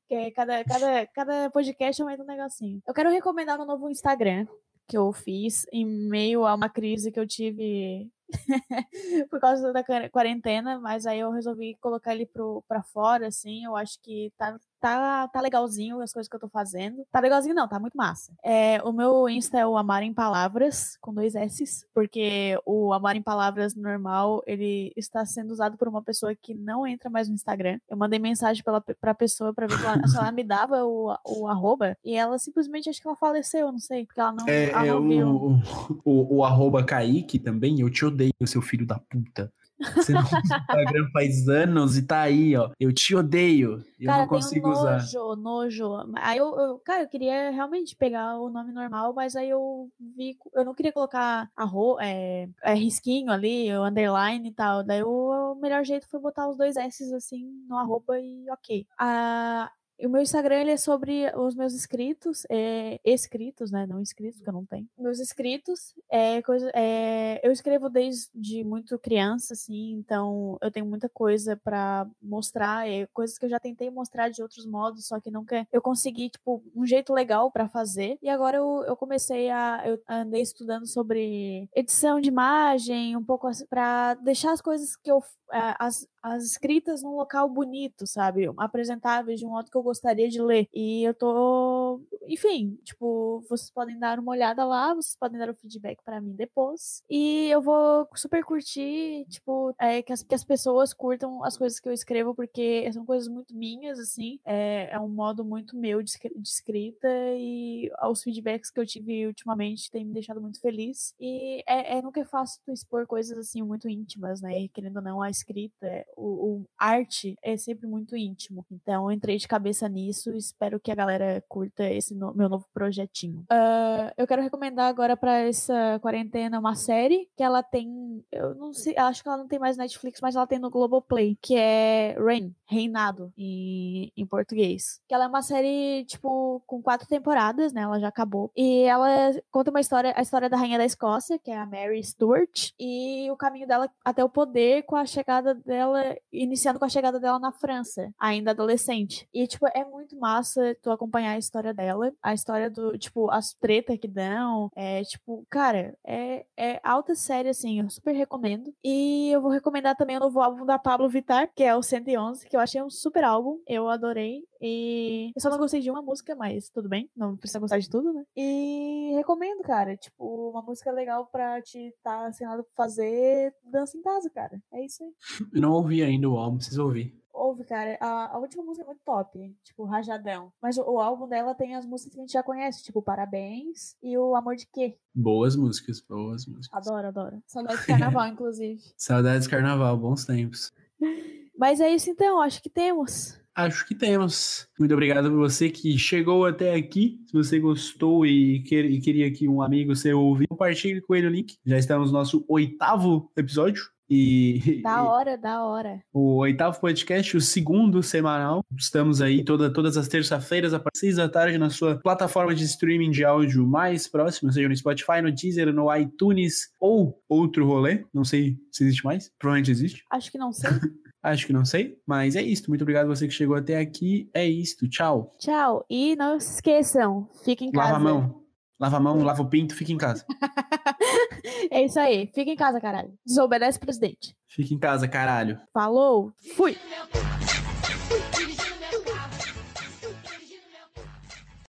que cada, cada, cada podcast aumenta um negocinho. Eu quero recomendar no novo Instagram que eu fiz em meio a uma crise que eu tive [LAUGHS] por causa da quarentena, mas aí eu resolvi colocar ele pro, pra fora, assim, eu acho que tá, tá, tá legalzinho as coisas que eu tô fazendo. Tá legalzinho não, tá muito massa. É, o meu Insta é o Amar em Palavras, com dois S's, porque o Amar em Palavras normal, ele está sendo usado por uma pessoa que não entra mais no Instagram. Eu mandei mensagem pela, pra pessoa pra ver se ela, se ela me dava o, o arroba, e ela simplesmente, acho que ela faleceu, não sei, porque ela não, é, ela não é viu. O, o, o arroba Kaique também, eu te odeio, seu filho da puta. Você não usa o Instagram faz anos e tá aí, ó. Eu te odeio. Eu cara, não consigo nojo, usar. Nojo, Aí eu, eu, cara, eu queria realmente pegar o nome normal, mas aí eu vi. Eu não queria colocar arro, é, é, risquinho ali, o underline e tal. Daí o, o melhor jeito foi botar os dois S assim no arroba e ok. Ah, o meu Instagram ele é sobre os meus inscritos, é, escritos, né? Não inscritos, que eu não tenho. Meus inscritos, é, coisa, é, eu escrevo desde muito criança, assim, então eu tenho muita coisa para mostrar, é, coisas que eu já tentei mostrar de outros modos, só que nunca eu consegui, tipo, um jeito legal para fazer. E agora eu, eu comecei a. Eu andei estudando sobre edição de imagem, um pouco assim, para deixar as coisas que eu. É, as, as escritas num local bonito, sabe? Apresentáveis de um modo que eu gostaria de ler. E eu tô. Enfim, tipo, vocês podem dar uma olhada lá, vocês podem dar o feedback para mim depois. E eu vou super curtir, tipo, é, que, as, que as pessoas curtam as coisas que eu escrevo, porque são coisas muito minhas, assim. É, é um modo muito meu de, de escrita e os feedbacks que eu tive ultimamente têm me deixado muito feliz. E é, é nunca fácil tu expor coisas assim muito íntimas, né? E, querendo ou não, a escrita o, o, arte é sempre muito íntimo. Então eu entrei de cabeça nisso e espero que a galera curta esse no, meu novo projetinho. Uh, eu quero recomendar agora para essa quarentena uma série que ela tem. Eu não sei, acho que ela não tem mais Netflix, mas ela tem no Globoplay, que é Reign, Reinado, em, em português. Que ela é uma série, tipo, com quatro temporadas, né? Ela já acabou. E ela conta uma história, a história da rainha da Escócia, que é a Mary Stuart, e o caminho dela até o poder com a chegada dela iniciando com a chegada dela na França, ainda adolescente. E, tipo, tipo, é muito massa tu acompanhar a história dela, a história do, tipo, as tretas que dão, é, tipo, cara, é, é alta série, assim, eu super recomendo. E eu vou recomendar também o novo álbum da Pablo Vittar, que é o 111, que eu achei um super álbum, eu adorei. E eu só não gostei de uma música, mas tudo bem, não precisa gostar de tudo, né? E recomendo, cara, tipo, uma música legal pra te estar tá, pra fazer dança em casa, cara. É isso aí. Eu não ouvi ainda o álbum, preciso ouvir. Ouve, cara. A, a última música é muito top. Tipo, Rajadão. Mas o, o, álbum dela tem as músicas que a gente já conhece. Tipo, Parabéns e o Amor de Quê. Boas músicas, boas músicas. Adoro, adoro. Saudades de carnaval, [LAUGHS] inclusive. Saudades de carnaval, bons tempos. [LAUGHS] Mas é isso então, acho que temos. Acho que temos. Muito obrigado por você que chegou até aqui. Se você gostou e, quer, e queria que um amigo seu ouvir, compartilhe com ele o link. Já estamos no nosso oitavo episódio. E, [LAUGHS] da hora, da hora. O oitavo podcast, o segundo semanal. Estamos aí toda, todas as terças-feiras, às seis da tarde, na sua plataforma de streaming de áudio mais próxima, seja no Spotify, no Deezer, no iTunes ou outro rolê. Não sei se existe mais. Provavelmente existe. Acho que não sei. [LAUGHS] Acho que não sei, mas é isso. Muito obrigado a você que chegou até aqui. É isso. Tchau. Tchau. E não se esqueçam, fiquem em casa. Lava a mão. Lava a mão, lava o pinto, fica em casa. [LAUGHS] é isso aí. Fica em casa, caralho. Desobedece presidente. Fica em casa, caralho. Falou. Fui.